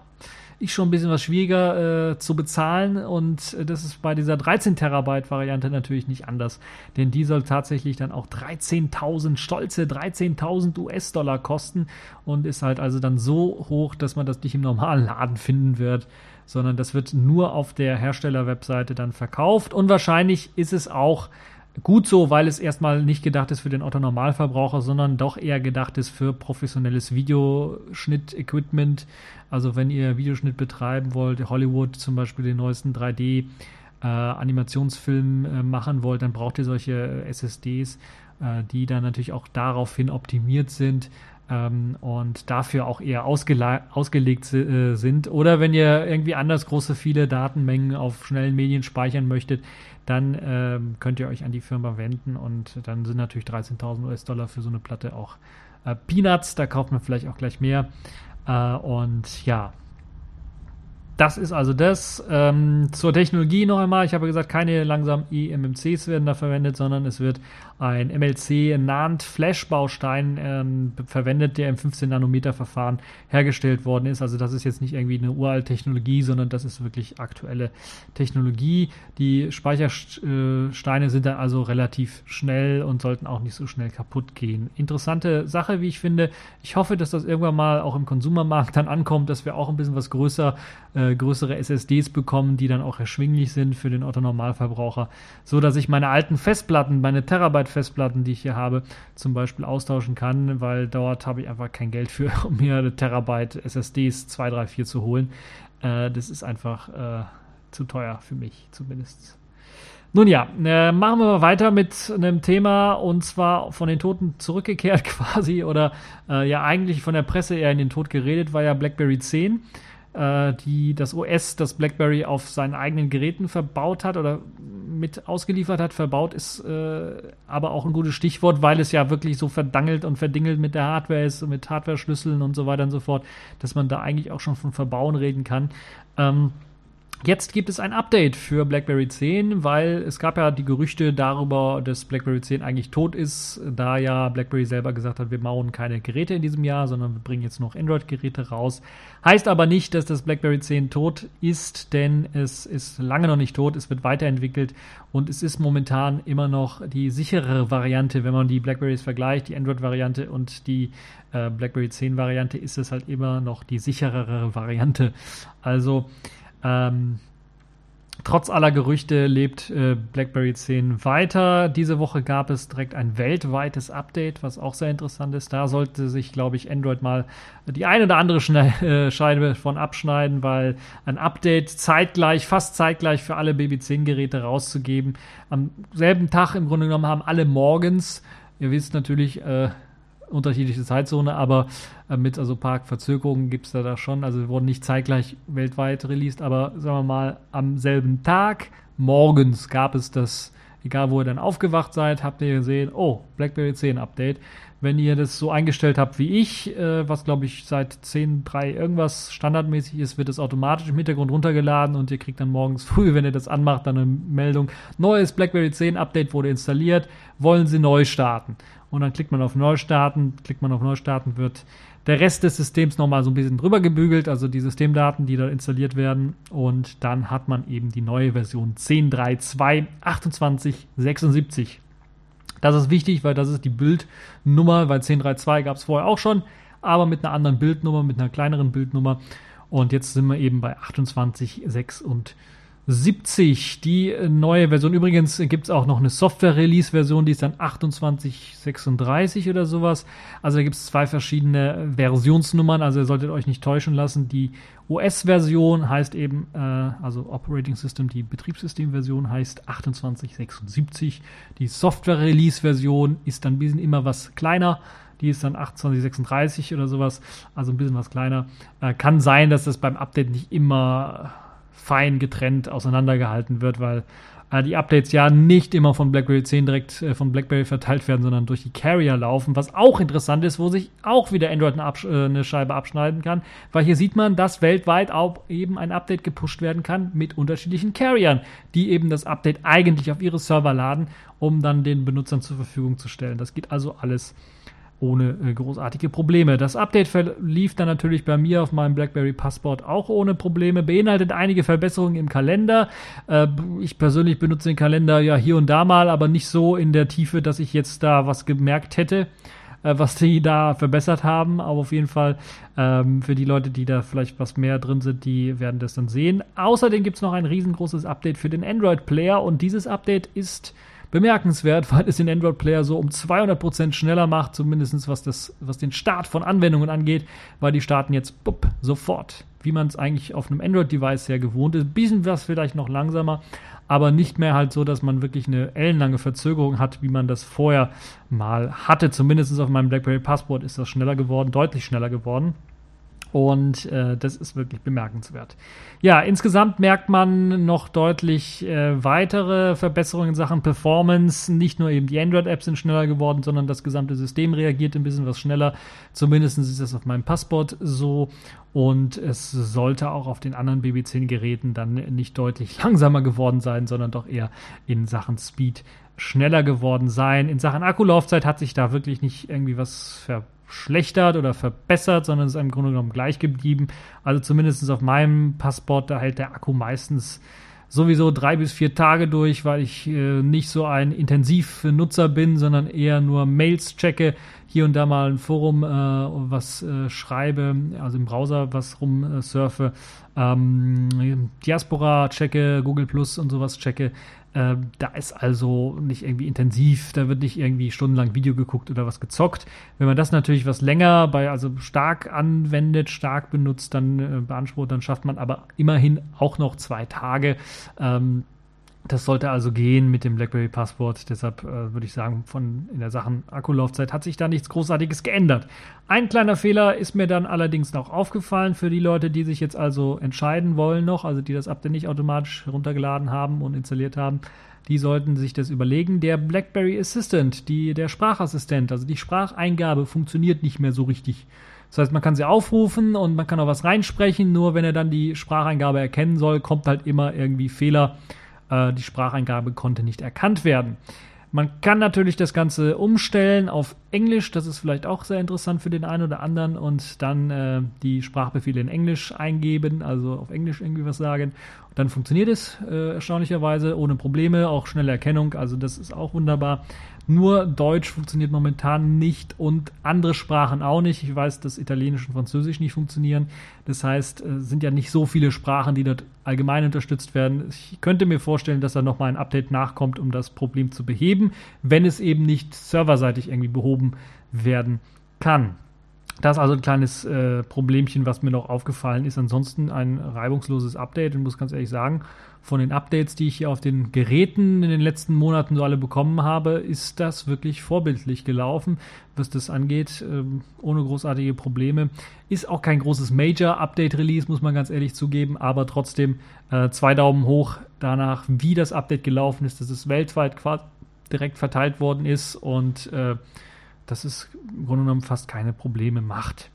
ist schon ein bisschen was schwieriger äh, zu bezahlen. Und das ist bei dieser 13 Terabyte Variante natürlich nicht anders, denn die soll tatsächlich dann auch 13.000 stolze 13.000 US-Dollar kosten und ist halt also dann so hoch, dass man das nicht im normalen Laden finden wird, sondern das wird nur auf der Hersteller-Webseite dann verkauft. Und wahrscheinlich ist es auch Gut so, weil es erstmal nicht gedacht ist für den Otto Normalverbraucher, sondern doch eher gedacht ist für professionelles Videoschnitt-Equipment. Also wenn ihr Videoschnitt betreiben wollt, Hollywood zum Beispiel den neuesten 3D äh, Animationsfilm äh, machen wollt, dann braucht ihr solche SSDs, äh, die dann natürlich auch daraufhin optimiert sind ähm, und dafür auch eher ausgelegt äh, sind. Oder wenn ihr irgendwie anders große, viele Datenmengen auf schnellen Medien speichern möchtet, dann ähm, könnt ihr euch an die Firma wenden und dann sind natürlich 13.000 US-Dollar für so eine Platte auch äh, Peanuts. Da kauft man vielleicht auch gleich mehr. Äh, und ja, das ist also das. Ähm, zur Technologie noch einmal. Ich habe gesagt, keine langsamen eMMCs werden da verwendet, sondern es wird ein MLC NAND Flash-Baustein ähm, verwendet, der im 15-Nanometer-Verfahren hergestellt worden ist. Also das ist jetzt nicht irgendwie eine uralte Technologie, sondern das ist wirklich aktuelle Technologie. Die Speichersteine sind dann also relativ schnell und sollten auch nicht so schnell kaputt gehen. Interessante Sache, wie ich finde. Ich hoffe, dass das irgendwann mal auch im Konsumermarkt dann ankommt, dass wir auch ein bisschen was größer äh, größere SSDs bekommen, die dann auch erschwinglich sind für den Otto-Normalverbraucher, so dass ich meine alten Festplatten, meine Terabyte-Festplatten, die ich hier habe, zum Beispiel austauschen kann, weil dort habe ich einfach kein Geld für, um mir eine Terabyte SSDs 2, 3, 4 zu holen. Äh, das ist einfach äh, zu teuer für mich zumindest. Nun ja, äh, machen wir weiter mit einem Thema und zwar von den Toten zurückgekehrt quasi oder äh, ja eigentlich von der Presse eher in den Tod geredet, war ja BlackBerry 10 äh, die das OS, das BlackBerry auf seinen eigenen Geräten verbaut hat oder mit ausgeliefert hat. Verbaut ist äh, aber auch ein gutes Stichwort, weil es ja wirklich so verdangelt und verdingelt mit der Hardware ist, mit Hardware-Schlüsseln und so weiter und so fort, dass man da eigentlich auch schon von Verbauen reden kann. Ähm, Jetzt gibt es ein Update für BlackBerry 10, weil es gab ja die Gerüchte darüber, dass BlackBerry 10 eigentlich tot ist, da ja BlackBerry selber gesagt hat, wir bauen keine Geräte in diesem Jahr, sondern wir bringen jetzt noch Android-Geräte raus. Heißt aber nicht, dass das BlackBerry 10 tot ist, denn es ist lange noch nicht tot, es wird weiterentwickelt und es ist momentan immer noch die sicherere Variante, wenn man die BlackBerrys vergleicht, die Android-Variante und die äh, BlackBerry 10 Variante, ist es halt immer noch die sicherere Variante. Also ähm, Trotz aller Gerüchte lebt äh, BlackBerry 10 weiter. Diese Woche gab es direkt ein weltweites Update, was auch sehr interessant ist. Da sollte sich, glaube ich, Android mal die eine oder andere Schne äh, Scheibe von abschneiden, weil ein Update zeitgleich, fast zeitgleich für alle Baby 10 Geräte rauszugeben. Am selben Tag im Grunde genommen haben alle morgens, ihr wisst natürlich, äh, unterschiedliche Zeitzone, aber äh, mit also Parkverzögerungen gibt es da, da schon. Also wurden nicht zeitgleich weltweit released, aber sagen wir mal, am selben Tag morgens gab es das, egal wo ihr dann aufgewacht seid, habt ihr gesehen, oh, BlackBerry 10 Update. Wenn ihr das so eingestellt habt wie ich, äh, was glaube ich seit 10.3 irgendwas standardmäßig ist, wird es automatisch im Hintergrund runtergeladen und ihr kriegt dann morgens früh, wenn ihr das anmacht, dann eine Meldung, neues BlackBerry 10 Update wurde installiert, wollen Sie neu starten? Und dann klickt man auf Neustarten, klickt man auf Neustarten, wird der Rest des Systems nochmal so ein bisschen drüber gebügelt, also die Systemdaten, die da installiert werden. Und dann hat man eben die neue Version 10.3.2 2876. Das ist wichtig, weil das ist die Bildnummer, weil 10.3.2 gab es vorher auch schon, aber mit einer anderen Bildnummer, mit einer kleineren Bildnummer. Und jetzt sind wir eben bei 2876. 70, die neue Version. Übrigens gibt es auch noch eine Software-Release-Version, die ist dann 2836 oder sowas. Also da gibt es zwei verschiedene Versionsnummern, also ihr solltet euch nicht täuschen lassen. Die OS-Version heißt eben, äh, also Operating System, die Betriebssystem-Version heißt 2876. Die Software-Release-Version ist dann ein bisschen immer was kleiner. Die ist dann 2836 oder sowas, also ein bisschen was kleiner. Äh, kann sein, dass das beim Update nicht immer fein getrennt auseinandergehalten wird, weil äh, die Updates ja nicht immer von BlackBerry 10 direkt äh, von BlackBerry verteilt werden, sondern durch die Carrier laufen, was auch interessant ist, wo sich auch wieder Android eine, äh, eine, Scheibe abschneiden kann, weil hier sieht man, dass weltweit auch eben ein Update gepusht werden kann mit unterschiedlichen Carriern, die eben das Update eigentlich auf ihre Server laden, um dann den Benutzern zur Verfügung zu stellen. Das geht also alles ohne äh, großartige Probleme. Das Update verlief dann natürlich bei mir auf meinem BlackBerry Passport auch ohne Probleme, beinhaltet einige Verbesserungen im Kalender. Äh, ich persönlich benutze den Kalender ja hier und da mal, aber nicht so in der Tiefe, dass ich jetzt da was gemerkt hätte äh, was die da verbessert haben. Aber auf jeden Fall ähm, für die Leute, die da vielleicht was mehr drin sind, die werden das dann sehen. Außerdem gibt es noch ein riesengroßes Update für den Android Player und dieses Update ist bemerkenswert, weil es den Android Player so um 200% schneller macht, zumindest was, das, was den Start von Anwendungen angeht, weil die starten jetzt bupp, sofort, wie man es eigentlich auf einem Android-Device sehr gewohnt ist. Bisschen was vielleicht noch langsamer, aber nicht mehr halt so, dass man wirklich eine ellenlange Verzögerung hat, wie man das vorher mal hatte. Zumindest auf meinem BlackBerry Passport ist das schneller geworden, deutlich schneller geworden. Und äh, das ist wirklich bemerkenswert. Ja, insgesamt merkt man noch deutlich äh, weitere Verbesserungen in Sachen Performance. Nicht nur eben die Android-Apps sind schneller geworden, sondern das gesamte System reagiert ein bisschen was schneller. Zumindest ist das auf meinem Passport so. Und es sollte auch auf den anderen BB10-Geräten dann nicht deutlich langsamer geworden sein, sondern doch eher in Sachen Speed schneller geworden sein. In Sachen Akkulaufzeit hat sich da wirklich nicht irgendwie was verbessert verschlechtert oder verbessert, sondern es ist im Grunde genommen gleich geblieben. Also zumindest auf meinem Passport, da hält der Akku meistens sowieso drei bis vier Tage durch, weil ich äh, nicht so ein Intensivnutzer bin, sondern eher nur Mails checke, hier und da mal ein Forum äh, was äh, schreibe, also im Browser was rumsurfe, ähm, Diaspora checke, Google Plus und sowas checke. Äh, da ist also nicht irgendwie intensiv, da wird nicht irgendwie stundenlang Video geguckt oder was gezockt. Wenn man das natürlich was länger bei, also stark anwendet, stark benutzt, dann äh, beansprucht, dann schafft man aber immerhin auch noch zwei Tage. Ähm, das sollte also gehen mit dem BlackBerry Passport. Deshalb äh, würde ich sagen, von in der Sachen Akkulaufzeit hat sich da nichts Großartiges geändert. Ein kleiner Fehler ist mir dann allerdings noch aufgefallen für die Leute, die sich jetzt also entscheiden wollen noch, also die das Update nicht automatisch heruntergeladen haben und installiert haben. Die sollten sich das überlegen. Der BlackBerry Assistant, die, der Sprachassistent, also die Spracheingabe funktioniert nicht mehr so richtig. Das heißt, man kann sie aufrufen und man kann auch was reinsprechen, nur wenn er dann die Spracheingabe erkennen soll, kommt halt immer irgendwie Fehler äh, die Spracheingabe konnte nicht erkannt werden. Man kann natürlich das Ganze umstellen auf Englisch, das ist vielleicht auch sehr interessant für den einen oder anderen und dann äh, die Sprachbefehle in Englisch eingeben, also auf Englisch irgendwie was sagen. Und dann funktioniert es äh, erstaunlicherweise ohne Probleme, auch schnelle Erkennung, also das ist auch wunderbar. Nur Deutsch funktioniert momentan nicht und andere Sprachen auch nicht. Ich weiß, dass Italienisch und Französisch nicht funktionieren. Das heißt, es sind ja nicht so viele Sprachen, die dort allgemein unterstützt werden. Ich könnte mir vorstellen, dass da nochmal ein Update nachkommt, um das Problem zu beheben, wenn es eben nicht serverseitig irgendwie behoben werden kann. Das ist also ein kleines äh, Problemchen, was mir noch aufgefallen ist. Ansonsten ein reibungsloses Update und muss ganz ehrlich sagen, von den Updates, die ich hier auf den Geräten in den letzten Monaten so alle bekommen habe, ist das wirklich vorbildlich gelaufen, was das angeht, ähm, ohne großartige Probleme. Ist auch kein großes Major-Update-Release, muss man ganz ehrlich zugeben, aber trotzdem äh, zwei Daumen hoch danach, wie das Update gelaufen ist, dass es weltweit direkt verteilt worden ist und äh, dass es im Grunde genommen fast keine Probleme macht.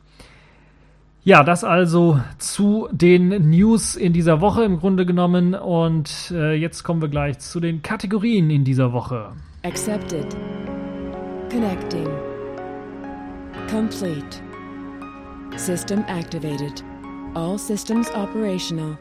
Ja, das also zu den News in dieser Woche im Grunde genommen. Und äh, jetzt kommen wir gleich zu den Kategorien in dieser Woche. Accepted. Connecting. Complete. System activated. All systems operational.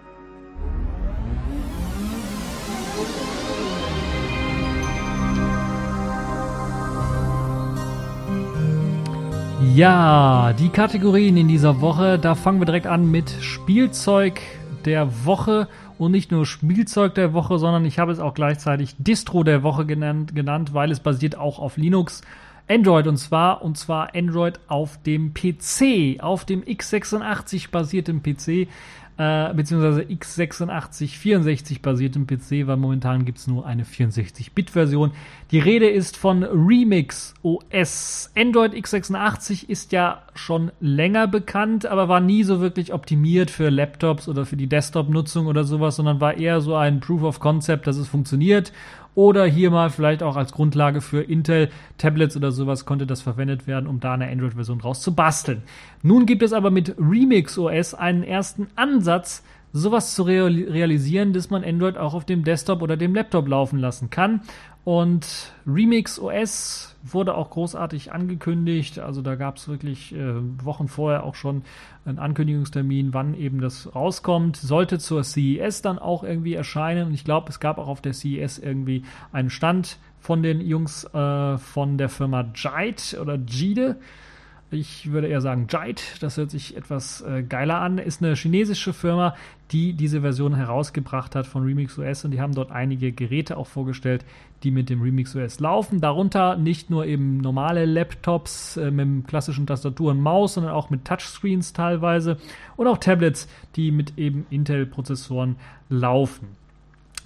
Ja, die Kategorien in dieser Woche, da fangen wir direkt an mit Spielzeug der Woche und nicht nur Spielzeug der Woche, sondern ich habe es auch gleichzeitig Distro der Woche genannt, genannt weil es basiert auch auf Linux. Android und zwar und zwar Android auf dem PC, auf dem x86 basierten PC äh, beziehungsweise x86 64 basiertem PC, weil momentan gibt es nur eine 64-Bit-Version. Die Rede ist von Remix OS. Android x86 ist ja schon länger bekannt, aber war nie so wirklich optimiert für Laptops oder für die Desktop-Nutzung oder sowas, sondern war eher so ein Proof of Concept, dass es funktioniert oder hier mal vielleicht auch als Grundlage für Intel-Tablets oder sowas konnte das verwendet werden, um da eine Android-Version draus zu basteln. Nun gibt es aber mit Remix OS einen ersten Ansatz, sowas zu realisieren, dass man Android auch auf dem Desktop oder dem Laptop laufen lassen kann. Und Remix OS wurde auch großartig angekündigt. Also da gab es wirklich äh, Wochen vorher auch schon einen Ankündigungstermin, wann eben das rauskommt. Sollte zur CES dann auch irgendwie erscheinen. Und ich glaube, es gab auch auf der CES irgendwie einen Stand von den Jungs äh, von der Firma Jite oder Jide. Ich würde eher sagen Jite, das hört sich etwas äh, geiler an. Ist eine chinesische Firma, die diese Version herausgebracht hat von Remix OS und die haben dort einige Geräte auch vorgestellt, die mit dem Remix OS laufen. Darunter nicht nur eben normale Laptops äh, mit klassischen Tastatur und Maus, sondern auch mit Touchscreens teilweise und auch Tablets, die mit eben Intel-Prozessoren laufen.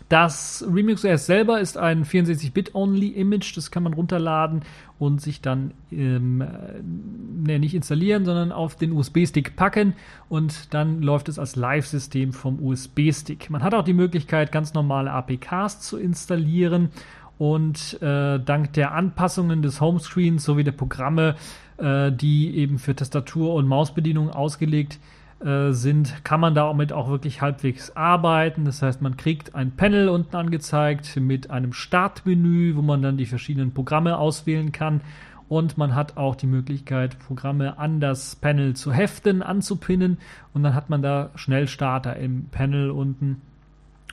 Das Remix OS selber ist ein 64-Bit-Only-Image, das kann man runterladen und sich dann ähm, ne, nicht installieren, sondern auf den USB-Stick packen und dann läuft es als Live-System vom USB-Stick. Man hat auch die Möglichkeit, ganz normale APKs zu installieren und äh, dank der Anpassungen des Homescreens sowie der Programme, äh, die eben für Tastatur und Mausbedienung ausgelegt sind, äh, sind, kann man damit auch wirklich halbwegs arbeiten. Das heißt, man kriegt ein Panel unten angezeigt mit einem Startmenü, wo man dann die verschiedenen Programme auswählen kann. Und man hat auch die Möglichkeit, Programme an das Panel zu heften, anzupinnen. Und dann hat man da Schnellstarter im Panel unten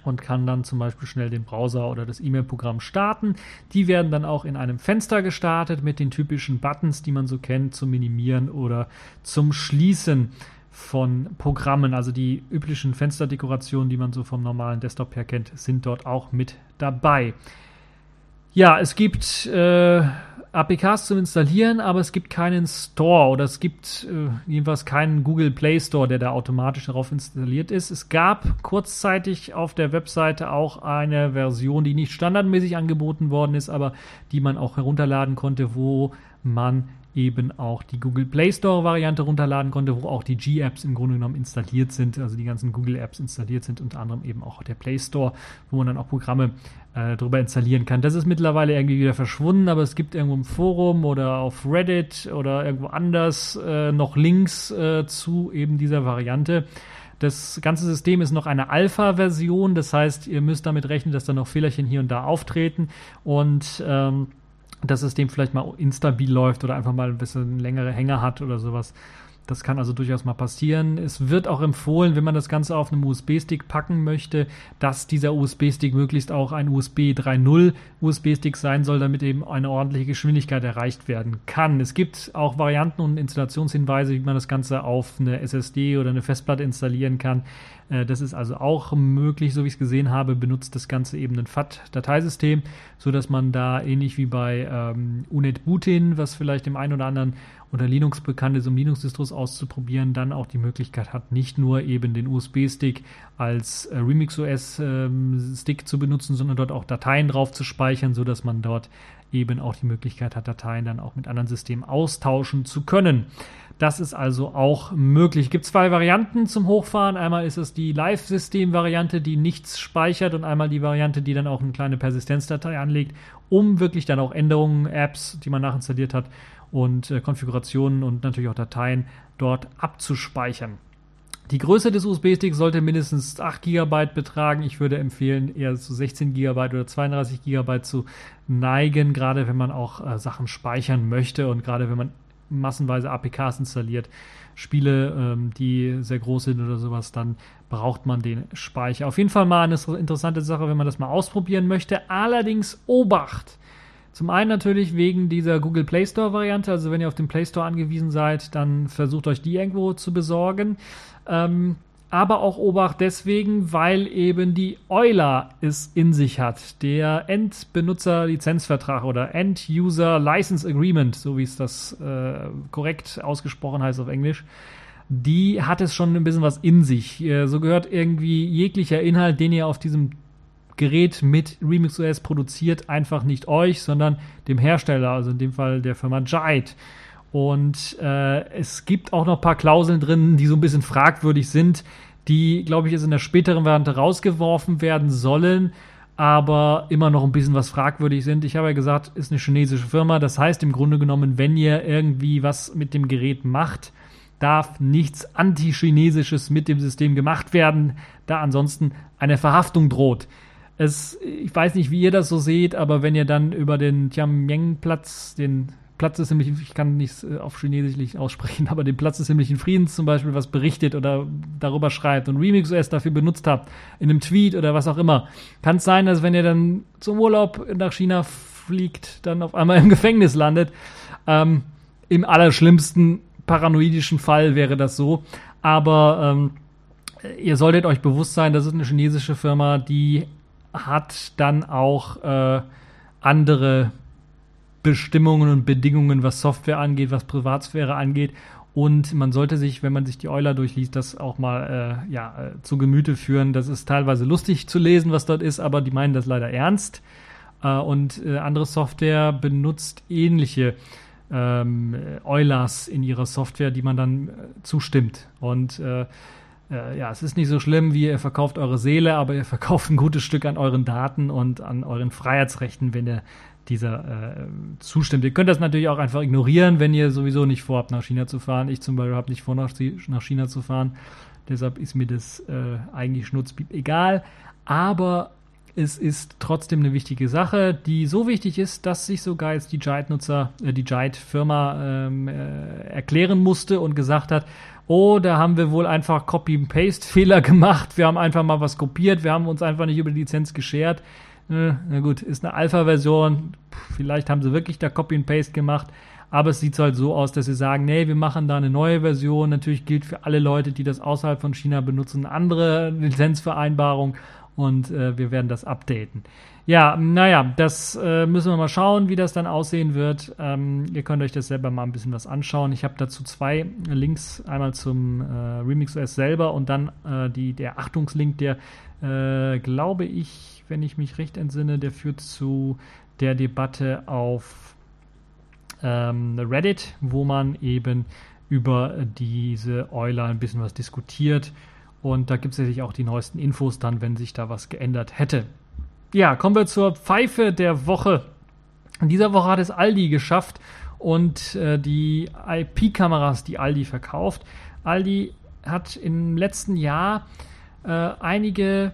und kann dann zum Beispiel schnell den Browser oder das E-Mail-Programm starten. Die werden dann auch in einem Fenster gestartet mit den typischen Buttons, die man so kennt, zum Minimieren oder zum Schließen von Programmen. Also die üblichen Fensterdekorationen, die man so vom normalen Desktop her kennt, sind dort auch mit dabei. Ja, es gibt äh, APKs zum Installieren, aber es gibt keinen Store oder es gibt äh, jedenfalls keinen Google Play Store, der da automatisch darauf installiert ist. Es gab kurzzeitig auf der Webseite auch eine Version, die nicht standardmäßig angeboten worden ist, aber die man auch herunterladen konnte, wo man eben auch die Google Play Store Variante runterladen konnte, wo auch die G-Apps im Grunde genommen installiert sind, also die ganzen Google Apps installiert sind, unter anderem eben auch der Play Store, wo man dann auch Programme äh, drüber installieren kann. Das ist mittlerweile irgendwie wieder verschwunden, aber es gibt irgendwo im Forum oder auf Reddit oder irgendwo anders äh, noch Links äh, zu eben dieser Variante. Das ganze System ist noch eine Alpha-Version, das heißt, ihr müsst damit rechnen, dass da noch Fehlerchen hier und da auftreten und ähm, das System vielleicht mal instabil läuft oder einfach mal ein bisschen längere Hänger hat oder sowas. Das kann also durchaus mal passieren. Es wird auch empfohlen, wenn man das Ganze auf einem USB-Stick packen möchte, dass dieser USB-Stick möglichst auch ein USB 3.0 USB-Stick sein soll, damit eben eine ordentliche Geschwindigkeit erreicht werden kann. Es gibt auch Varianten und Installationshinweise, wie man das Ganze auf eine SSD oder eine Festplatte installieren kann. Äh, das ist also auch möglich, so wie ich es gesehen habe, benutzt das Ganze eben ein FAT-Dateisystem, sodass man da ähnlich wie bei ähm, UNET Bootin, was vielleicht dem einen oder anderen unter Linux bekannt ist, um Linux-Distros auszuprobieren, dann auch die Möglichkeit hat, nicht nur eben den USB-Stick als äh, RemixOS-Stick ähm, zu benutzen, sondern dort auch Dateien drauf zu speichern, sodass man dort eben auch die Möglichkeit hat, Dateien dann auch mit anderen Systemen austauschen zu können. Das ist also auch möglich. Es gibt zwei Varianten zum Hochfahren. Einmal ist es die Live-System-Variante, die nichts speichert und einmal die Variante, die dann auch eine kleine Persistenzdatei anlegt, um wirklich dann auch Änderungen, Apps, die man nachinstalliert hat, und äh, Konfigurationen und natürlich auch Dateien dort abzuspeichern. Die Größe des USB-Sticks sollte mindestens 8 GB betragen. Ich würde empfehlen, eher zu 16 GB oder 32 GB zu neigen, gerade wenn man auch äh, Sachen speichern möchte und gerade wenn man massenweise APKs installiert, Spiele, ähm, die sehr groß sind oder sowas, dann braucht man den Speicher. Auf jeden Fall mal eine interessante Sache, wenn man das mal ausprobieren möchte. Allerdings Obacht! Zum einen natürlich wegen dieser Google Play Store Variante. Also wenn ihr auf den Play Store angewiesen seid, dann versucht euch die irgendwo zu besorgen. Ähm, aber auch Obacht deswegen, weil eben die Euler es in sich hat. Der Endbenutzer-Lizenzvertrag oder End-User License Agreement, so wie es das äh, korrekt ausgesprochen heißt auf Englisch, die hat es schon ein bisschen was in sich. Äh, so gehört irgendwie jeglicher Inhalt, den ihr auf diesem Gerät mit RemixOS produziert, einfach nicht euch, sondern dem Hersteller, also in dem Fall der Firma Jite. Und äh, es gibt auch noch ein paar Klauseln drin, die so ein bisschen fragwürdig sind, die, glaube ich, jetzt in der späteren Variante rausgeworfen werden sollen, aber immer noch ein bisschen was fragwürdig sind. Ich habe ja gesagt, ist eine chinesische Firma. Das heißt im Grunde genommen, wenn ihr irgendwie was mit dem Gerät macht, darf nichts Anti-Chinesisches mit dem System gemacht werden, da ansonsten eine Verhaftung droht es, ich weiß nicht, wie ihr das so seht, aber wenn ihr dann über den Tiananmen-Platz, den Platz des himmlischen, ich kann nichts äh, auf Chinesisch aussprechen, aber den Platz des himmlischen Friedens zum Beispiel was berichtet oder darüber schreibt und RemixOS dafür benutzt habt, in einem Tweet oder was auch immer, kann es sein, dass wenn ihr dann zum Urlaub nach China fliegt, dann auf einmal im Gefängnis landet. Ähm, Im allerschlimmsten paranoidischen Fall wäre das so. Aber ähm, ihr solltet euch bewusst sein, das ist eine chinesische Firma, die hat dann auch äh, andere Bestimmungen und Bedingungen, was Software angeht, was Privatsphäre angeht. Und man sollte sich, wenn man sich die Euler durchliest, das auch mal äh, ja, äh, zu Gemüte führen. Das ist teilweise lustig zu lesen, was dort ist, aber die meinen das leider ernst. Äh, und äh, andere Software benutzt ähnliche ähm, Eulers in ihrer Software, die man dann äh, zustimmt. Und ja, es ist nicht so schlimm, wie ihr verkauft eure Seele, aber ihr verkauft ein gutes Stück an euren Daten und an euren Freiheitsrechten, wenn ihr dieser äh, zustimmt. Ihr könnt das natürlich auch einfach ignorieren, wenn ihr sowieso nicht vorhabt, nach China zu fahren. Ich zum Beispiel habe nicht vor, nach, China zu fahren. Deshalb ist mir das äh, eigentlich schnutzpiep egal. Aber es ist trotzdem eine wichtige Sache, die so wichtig ist, dass sich sogar jetzt die Jite-Nutzer, äh, die Jite-Firma ähm, äh, erklären musste und gesagt hat, oh, da haben wir wohl einfach Copy-Paste-Fehler gemacht, wir haben einfach mal was kopiert, wir haben uns einfach nicht über die Lizenz geschert. Äh, na gut, ist eine Alpha-Version, vielleicht haben sie wirklich da Copy-Paste gemacht, aber es sieht halt so aus, dass sie sagen, nee, wir machen da eine neue Version. Natürlich gilt für alle Leute, die das außerhalb von China benutzen, eine andere Lizenzvereinbarung und äh, wir werden das updaten. Ja, naja, das äh, müssen wir mal schauen, wie das dann aussehen wird. Ähm, ihr könnt euch das selber mal ein bisschen was anschauen. Ich habe dazu zwei Links, einmal zum äh, RemixOS selber und dann äh, die, der Achtungslink, der, äh, glaube ich, wenn ich mich recht entsinne, der führt zu der Debatte auf ähm, Reddit, wo man eben über diese Euler ein bisschen was diskutiert. Und da gibt es sicherlich auch die neuesten Infos dann, wenn sich da was geändert hätte. Ja, kommen wir zur Pfeife der Woche. In dieser Woche hat es Aldi geschafft und äh, die IP-Kameras, die Aldi verkauft. Aldi hat im letzten Jahr äh, einige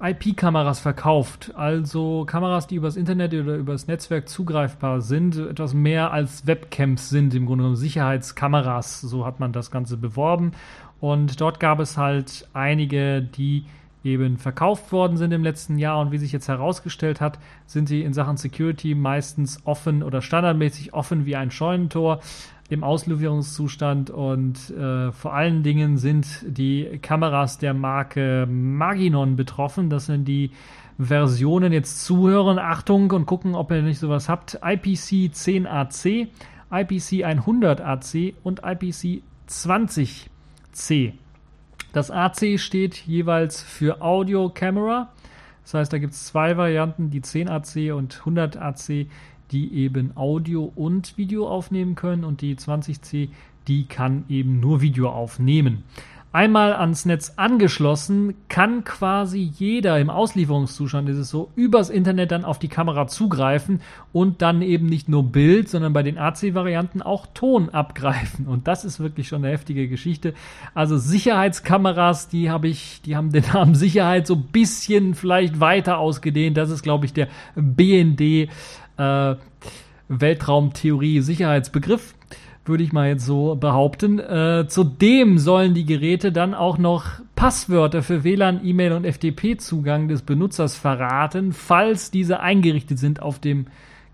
IP-Kameras verkauft, also Kameras, die übers Internet oder übers Netzwerk zugreifbar sind, etwas mehr als Webcams sind, im Grunde genommen Sicherheitskameras, so hat man das Ganze beworben. Und dort gab es halt einige, die eben verkauft worden sind im letzten Jahr. Und wie sich jetzt herausgestellt hat, sind sie in Sachen Security meistens offen oder standardmäßig offen wie ein Scheunentor im Auslieferungszustand und äh, vor allen Dingen sind die Kameras der Marke Maginon betroffen. Das sind die Versionen jetzt zuhören, Achtung und gucken, ob ihr nicht sowas habt. IPC 10AC, IPC 100AC und IPC 20C. Das AC steht jeweils für Audio Camera. Das heißt, da gibt es zwei Varianten, die 10AC und 100AC die eben Audio und Video aufnehmen können und die 20C, die kann eben nur Video aufnehmen. Einmal ans Netz angeschlossen, kann quasi jeder im Auslieferungszustand ist es so, übers Internet dann auf die Kamera zugreifen und dann eben nicht nur Bild, sondern bei den AC-Varianten auch Ton abgreifen. Und das ist wirklich schon eine heftige Geschichte. Also Sicherheitskameras, die habe ich, die haben den Namen Sicherheit so ein bisschen vielleicht weiter ausgedehnt. Das ist, glaube ich, der BND äh, Weltraumtheorie Sicherheitsbegriff, würde ich mal jetzt so behaupten. Äh, zudem sollen die Geräte dann auch noch Passwörter für WLAN, E-Mail und FTP-Zugang des Benutzers verraten, falls diese eingerichtet sind auf dem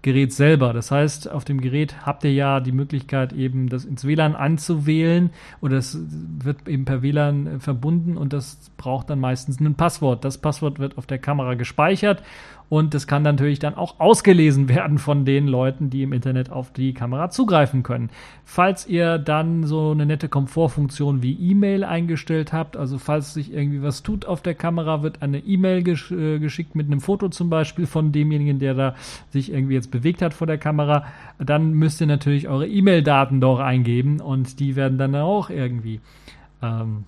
Gerät selber. Das heißt, auf dem Gerät habt ihr ja die Möglichkeit, eben das ins WLAN anzuwählen oder es wird eben per WLAN verbunden und das braucht dann meistens ein Passwort. Das Passwort wird auf der Kamera gespeichert und das kann natürlich dann auch ausgelesen werden von den Leuten, die im Internet auf die Kamera zugreifen können. Falls ihr dann so eine nette Komfortfunktion wie E-Mail eingestellt habt, also falls sich irgendwie was tut auf der Kamera, wird eine E-Mail gesch äh, geschickt mit einem Foto zum Beispiel von demjenigen, der da sich irgendwie jetzt bewegt hat vor der Kamera, dann müsst ihr natürlich eure E-Mail-Daten doch eingeben und die werden dann auch irgendwie ähm,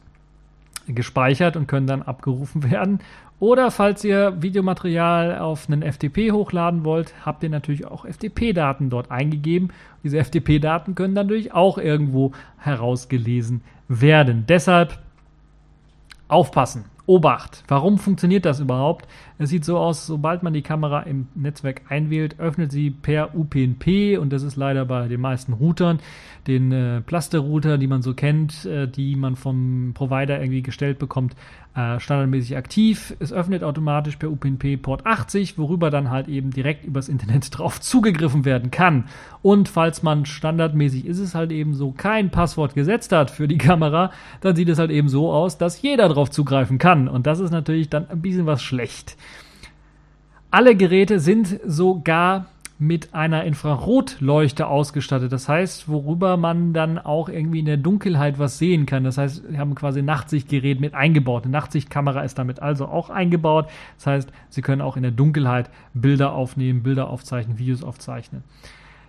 gespeichert und können dann abgerufen werden. Oder falls ihr Videomaterial auf einen FTP hochladen wollt, habt ihr natürlich auch FTP-Daten dort eingegeben. Diese FTP-Daten können dann natürlich auch irgendwo herausgelesen werden. Deshalb aufpassen. Obacht. Warum funktioniert das überhaupt? Es sieht so aus, sobald man die Kamera im Netzwerk einwählt, öffnet sie per UPnP und das ist leider bei den meisten Routern, den äh, Plaster-Router, die man so kennt, äh, die man vom Provider irgendwie gestellt bekommt, äh, standardmäßig aktiv. Es öffnet automatisch per UPnP Port 80, worüber dann halt eben direkt übers Internet drauf zugegriffen werden kann. Und falls man standardmäßig ist es halt eben so kein Passwort gesetzt hat für die Kamera, dann sieht es halt eben so aus, dass jeder drauf zugreifen kann. Und das ist natürlich dann ein bisschen was schlecht. Alle Geräte sind sogar mit einer Infrarotleuchte ausgestattet. Das heißt, worüber man dann auch irgendwie in der Dunkelheit was sehen kann. Das heißt, wir haben quasi ein Nachtsichtgerät mit eingebaut. Eine Nachtsichtkamera ist damit also auch eingebaut. Das heißt, Sie können auch in der Dunkelheit Bilder aufnehmen, Bilder aufzeichnen, Videos aufzeichnen.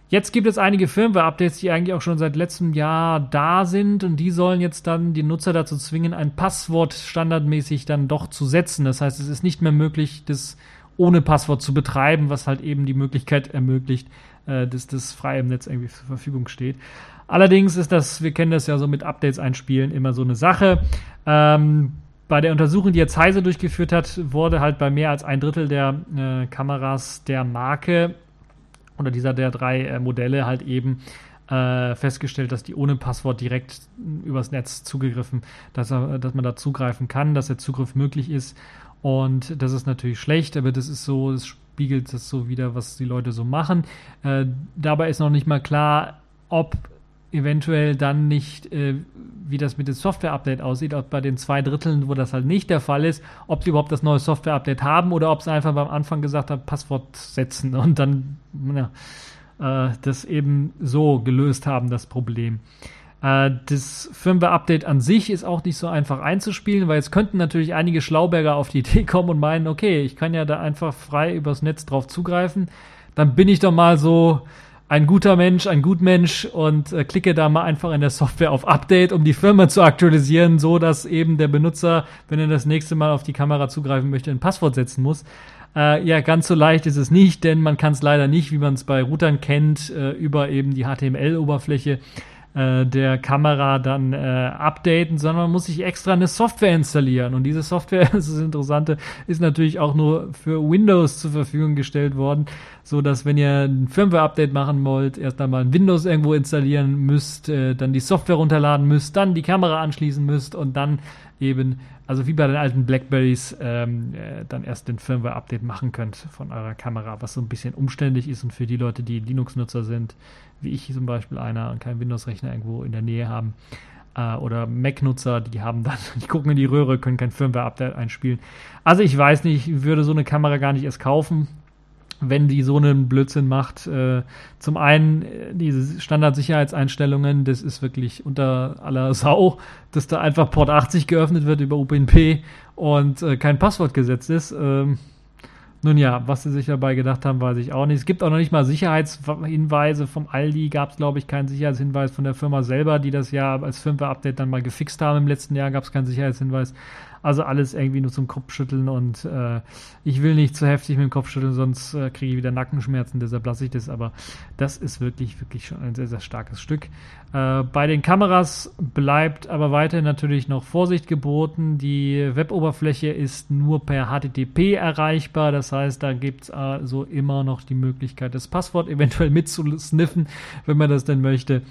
Jetzt gibt es einige Firmware-Updates, die eigentlich auch schon seit letztem Jahr da sind und die sollen jetzt dann die Nutzer dazu zwingen, ein Passwort standardmäßig dann doch zu setzen. Das heißt, es ist nicht mehr möglich, das ohne Passwort zu betreiben, was halt eben die Möglichkeit ermöglicht, äh, dass das frei im Netz irgendwie zur Verfügung steht. Allerdings ist das, wir kennen das ja so mit Updates einspielen, immer so eine Sache. Ähm, bei der Untersuchung, die jetzt Heise durchgeführt hat, wurde halt bei mehr als ein Drittel der äh, Kameras der Marke oder dieser der drei äh, Modelle halt eben äh, festgestellt, dass die ohne Passwort direkt übers Netz zugegriffen, dass, er, dass man da zugreifen kann, dass der Zugriff möglich ist. Und das ist natürlich schlecht, aber das ist so, das spiegelt das so wieder, was die Leute so machen. Äh, dabei ist noch nicht mal klar, ob eventuell dann nicht, äh, wie das mit dem Software-Update aussieht, ob bei den zwei Dritteln, wo das halt nicht der Fall ist, ob sie überhaupt das neue Software-Update haben oder ob sie einfach beim Anfang gesagt haben, Passwort setzen und dann ja, äh, das eben so gelöst haben, das Problem. Äh, das Firmware-Update an sich ist auch nicht so einfach einzuspielen, weil jetzt könnten natürlich einige Schlauberger auf die Idee kommen und meinen, okay, ich kann ja da einfach frei übers Netz drauf zugreifen. Dann bin ich doch mal so ein guter Mensch, ein Gutmensch und äh, klicke da mal einfach in der Software auf Update, um die Firma zu aktualisieren, so dass eben der Benutzer, wenn er das nächste Mal auf die Kamera zugreifen möchte, ein Passwort setzen muss. Äh, ja, ganz so leicht ist es nicht, denn man kann es leider nicht, wie man es bei Routern kennt, äh, über eben die HTML-Oberfläche äh, der Kamera dann äh, updaten, sondern man muss sich extra eine Software installieren. Und diese Software, das ist das Interessante, ist natürlich auch nur für Windows zur Verfügung gestellt worden, so dass wenn ihr ein Firmware-Update machen wollt, erst einmal ein Windows irgendwo installieren müsst, äh, dann die Software runterladen müsst, dann die Kamera anschließen müsst und dann eben, also wie bei den alten Blackberries, ähm, äh, dann erst den Firmware-Update machen könnt von eurer Kamera, was so ein bisschen umständlich ist und für die Leute, die Linux-Nutzer sind, wie ich zum Beispiel einer und keinen Windows-Rechner irgendwo in der Nähe haben, äh, oder Mac-Nutzer, die haben dann, die gucken in die Röhre, können kein Firmware-Update einspielen. Also ich weiß nicht, ich würde so eine Kamera gar nicht erst kaufen wenn die so einen Blödsinn macht. Äh, zum einen äh, diese Standardsicherheitseinstellungen, das ist wirklich unter aller Sau, dass da einfach Port 80 geöffnet wird über OpenP und äh, kein Passwort gesetzt ist. Ähm, nun ja, was sie sich dabei gedacht haben, weiß ich auch nicht. Es gibt auch noch nicht mal Sicherheitshinweise vom Aldi, gab es glaube ich keinen Sicherheitshinweis von der Firma selber, die das ja als Firmware-Update dann mal gefixt haben. Im letzten Jahr gab es keinen Sicherheitshinweis. Also alles irgendwie nur zum Kopfschütteln und äh, ich will nicht zu heftig mit dem Kopfschütteln, sonst äh, kriege ich wieder Nackenschmerzen, deshalb lasse ich das. Aber das ist wirklich, wirklich schon ein sehr, sehr starkes Stück. Äh, bei den Kameras bleibt aber weiterhin natürlich noch Vorsicht geboten. Die Weboberfläche ist nur per HTTP erreichbar. Das heißt, da gibt es also immer noch die Möglichkeit, das Passwort eventuell mitzusniffen, wenn man das denn möchte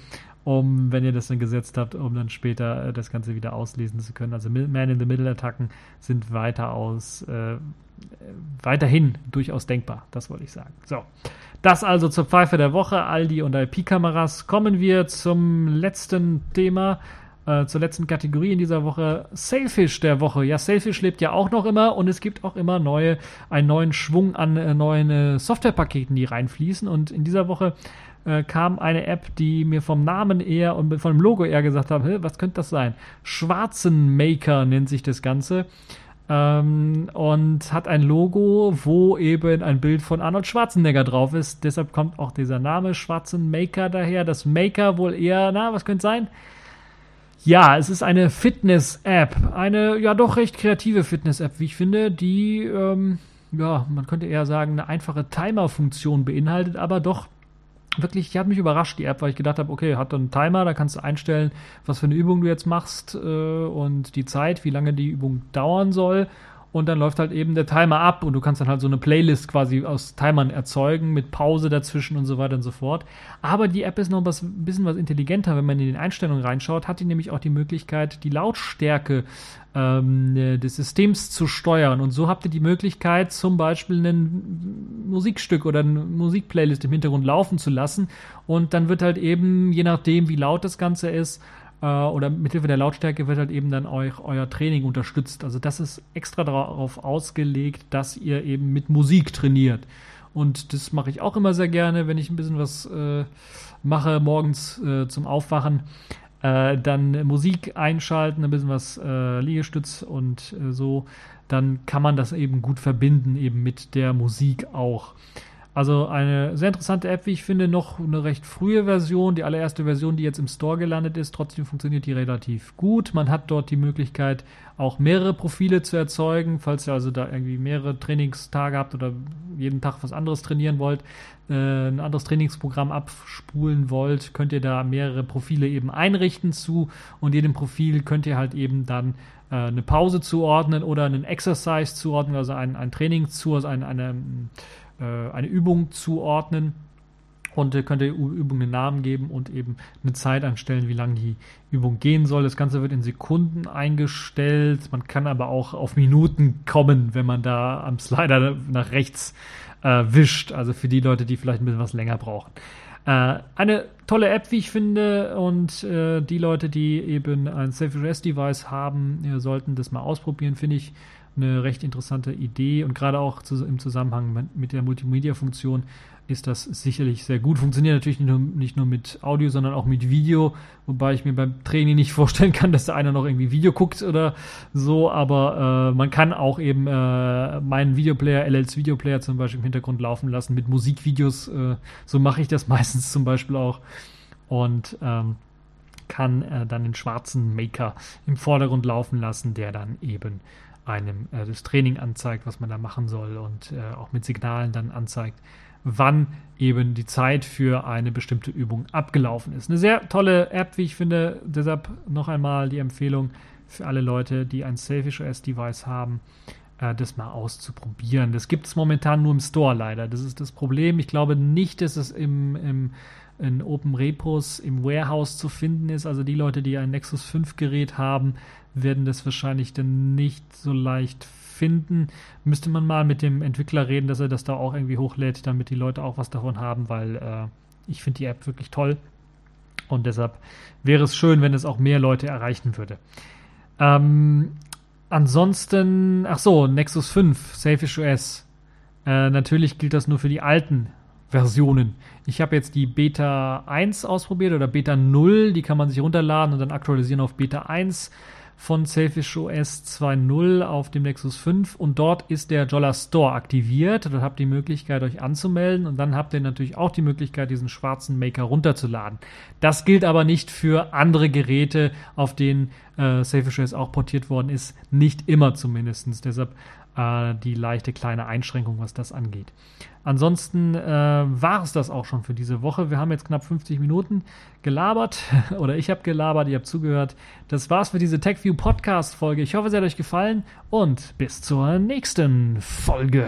um, wenn ihr das dann gesetzt habt, um dann später äh, das Ganze wieder auslesen zu können. Also Man-in-the-Middle-Attacken sind weiter äh, weiterhin durchaus denkbar, das wollte ich sagen. So, das also zur Pfeife der Woche, Aldi und IP-Kameras. Kommen wir zum letzten Thema, äh, zur letzten Kategorie in dieser Woche, Sailfish der Woche. Ja, Sailfish lebt ja auch noch immer und es gibt auch immer neue, einen neuen Schwung an äh, neuen äh, Softwarepaketen, die reinfließen. Und in dieser Woche äh, kam eine App, die mir vom Namen eher und von dem Logo eher gesagt hat, was könnte das sein? Schwarzenmaker nennt sich das Ganze. Ähm, und hat ein Logo, wo eben ein Bild von Arnold Schwarzenegger drauf ist. Deshalb kommt auch dieser Name Schwarzenmaker daher. Das Maker wohl eher, na, was könnte sein? Ja, es ist eine Fitness-App. Eine ja doch recht kreative Fitness-App, wie ich finde, die, ähm, ja, man könnte eher sagen, eine einfache Timer-Funktion beinhaltet, aber doch wirklich, die hat mich überrascht, die App, weil ich gedacht habe, okay, hat einen Timer, da kannst du einstellen, was für eine Übung du jetzt machst äh, und die Zeit, wie lange die Übung dauern soll und dann läuft halt eben der Timer ab und du kannst dann halt so eine Playlist quasi aus Timern erzeugen mit Pause dazwischen und so weiter und so fort. Aber die App ist noch was, ein bisschen was intelligenter, wenn man in den Einstellungen reinschaut, hat die nämlich auch die Möglichkeit, die Lautstärke ähm, des Systems zu steuern. Und so habt ihr die Möglichkeit, zum Beispiel ein Musikstück oder eine Musikplaylist im Hintergrund laufen zu lassen. Und dann wird halt eben, je nachdem, wie laut das Ganze ist, äh, oder mithilfe der Lautstärke wird halt eben dann euch euer Training unterstützt. Also das ist extra darauf ausgelegt, dass ihr eben mit Musik trainiert. Und das mache ich auch immer sehr gerne, wenn ich ein bisschen was äh, mache morgens äh, zum Aufwachen. Äh, dann Musik einschalten, ein bisschen was äh, Liegestütz und äh, so. Dann kann man das eben gut verbinden, eben mit der Musik auch. Also eine sehr interessante App, wie ich finde, noch eine recht frühe Version, die allererste Version, die jetzt im Store gelandet ist. Trotzdem funktioniert die relativ gut. Man hat dort die Möglichkeit, auch mehrere Profile zu erzeugen, falls ihr also da irgendwie mehrere Trainingstage habt oder jeden Tag was anderes trainieren wollt, äh, ein anderes Trainingsprogramm abspulen wollt, könnt ihr da mehrere Profile eben einrichten zu und jedem Profil könnt ihr halt eben dann äh, eine Pause zuordnen oder einen Exercise zuordnen, also ein, ein Training zu, also eine, eine eine Übung zuordnen und äh, könnt der Übung einen Namen geben und eben eine Zeit anstellen, wie lange die Übung gehen soll. Das Ganze wird in Sekunden eingestellt. Man kann aber auch auf Minuten kommen, wenn man da am Slider nach rechts äh, wischt. Also für die Leute, die vielleicht ein bisschen was länger brauchen. Äh, eine tolle App, wie ich finde, und äh, die Leute, die eben ein Self-Rest-Device haben, sollten das mal ausprobieren, finde ich eine recht interessante Idee und gerade auch zu, im Zusammenhang mit der Multimedia-Funktion ist das sicherlich sehr gut. Funktioniert natürlich nicht nur, nicht nur, mit Audio, sondern auch mit Video, wobei ich mir beim Training nicht vorstellen kann, dass da einer noch irgendwie Video guckt oder so, aber äh, man kann auch eben äh, meinen Videoplayer, LLs Videoplayer zum Beispiel im Hintergrund laufen lassen mit Musikvideos. Äh, so mache ich das meistens zum Beispiel auch und ähm, kann äh, dann den schwarzen Maker im Vordergrund laufen lassen, der dann eben einem äh, das Training anzeigt, was man da machen soll und äh, auch mit Signalen dann anzeigt, wann eben die Zeit für eine bestimmte Übung abgelaufen ist. Eine sehr tolle App, wie ich finde. Deshalb noch einmal die Empfehlung für alle Leute, die ein Selfish OS Device haben, äh, das mal auszuprobieren. Das gibt es momentan nur im Store leider. Das ist das Problem. Ich glaube nicht, dass es im, im in Open Repos im Warehouse zu finden ist. Also die Leute, die ein Nexus 5 Gerät haben, werden das wahrscheinlich dann nicht so leicht finden. Müsste man mal mit dem Entwickler reden, dass er das da auch irgendwie hochlädt, damit die Leute auch was davon haben, weil äh, ich finde die App wirklich toll. Und deshalb wäre es schön, wenn es auch mehr Leute erreichen würde. Ähm, ansonsten, ach so, Nexus 5, Selfish OS. Äh, natürlich gilt das nur für die alten Versionen. Ich habe jetzt die Beta 1 ausprobiert oder Beta 0, die kann man sich runterladen und dann aktualisieren auf Beta 1 von Selfish OS 2.0 auf dem Nexus 5 und dort ist der Jolla Store aktiviert. Dort habt ihr die Möglichkeit, euch anzumelden und dann habt ihr natürlich auch die Möglichkeit, diesen schwarzen Maker runterzuladen. Das gilt aber nicht für andere Geräte, auf denen äh, Selfish OS auch portiert worden ist. Nicht immer zumindest. Deshalb äh, die leichte kleine Einschränkung, was das angeht. Ansonsten äh, war es das auch schon für diese Woche. Wir haben jetzt knapp 50 Minuten gelabert oder ich habe gelabert, ihr habt zugehört. Das war's für diese TechView Podcast Folge. Ich hoffe, es hat euch gefallen und bis zur nächsten Folge.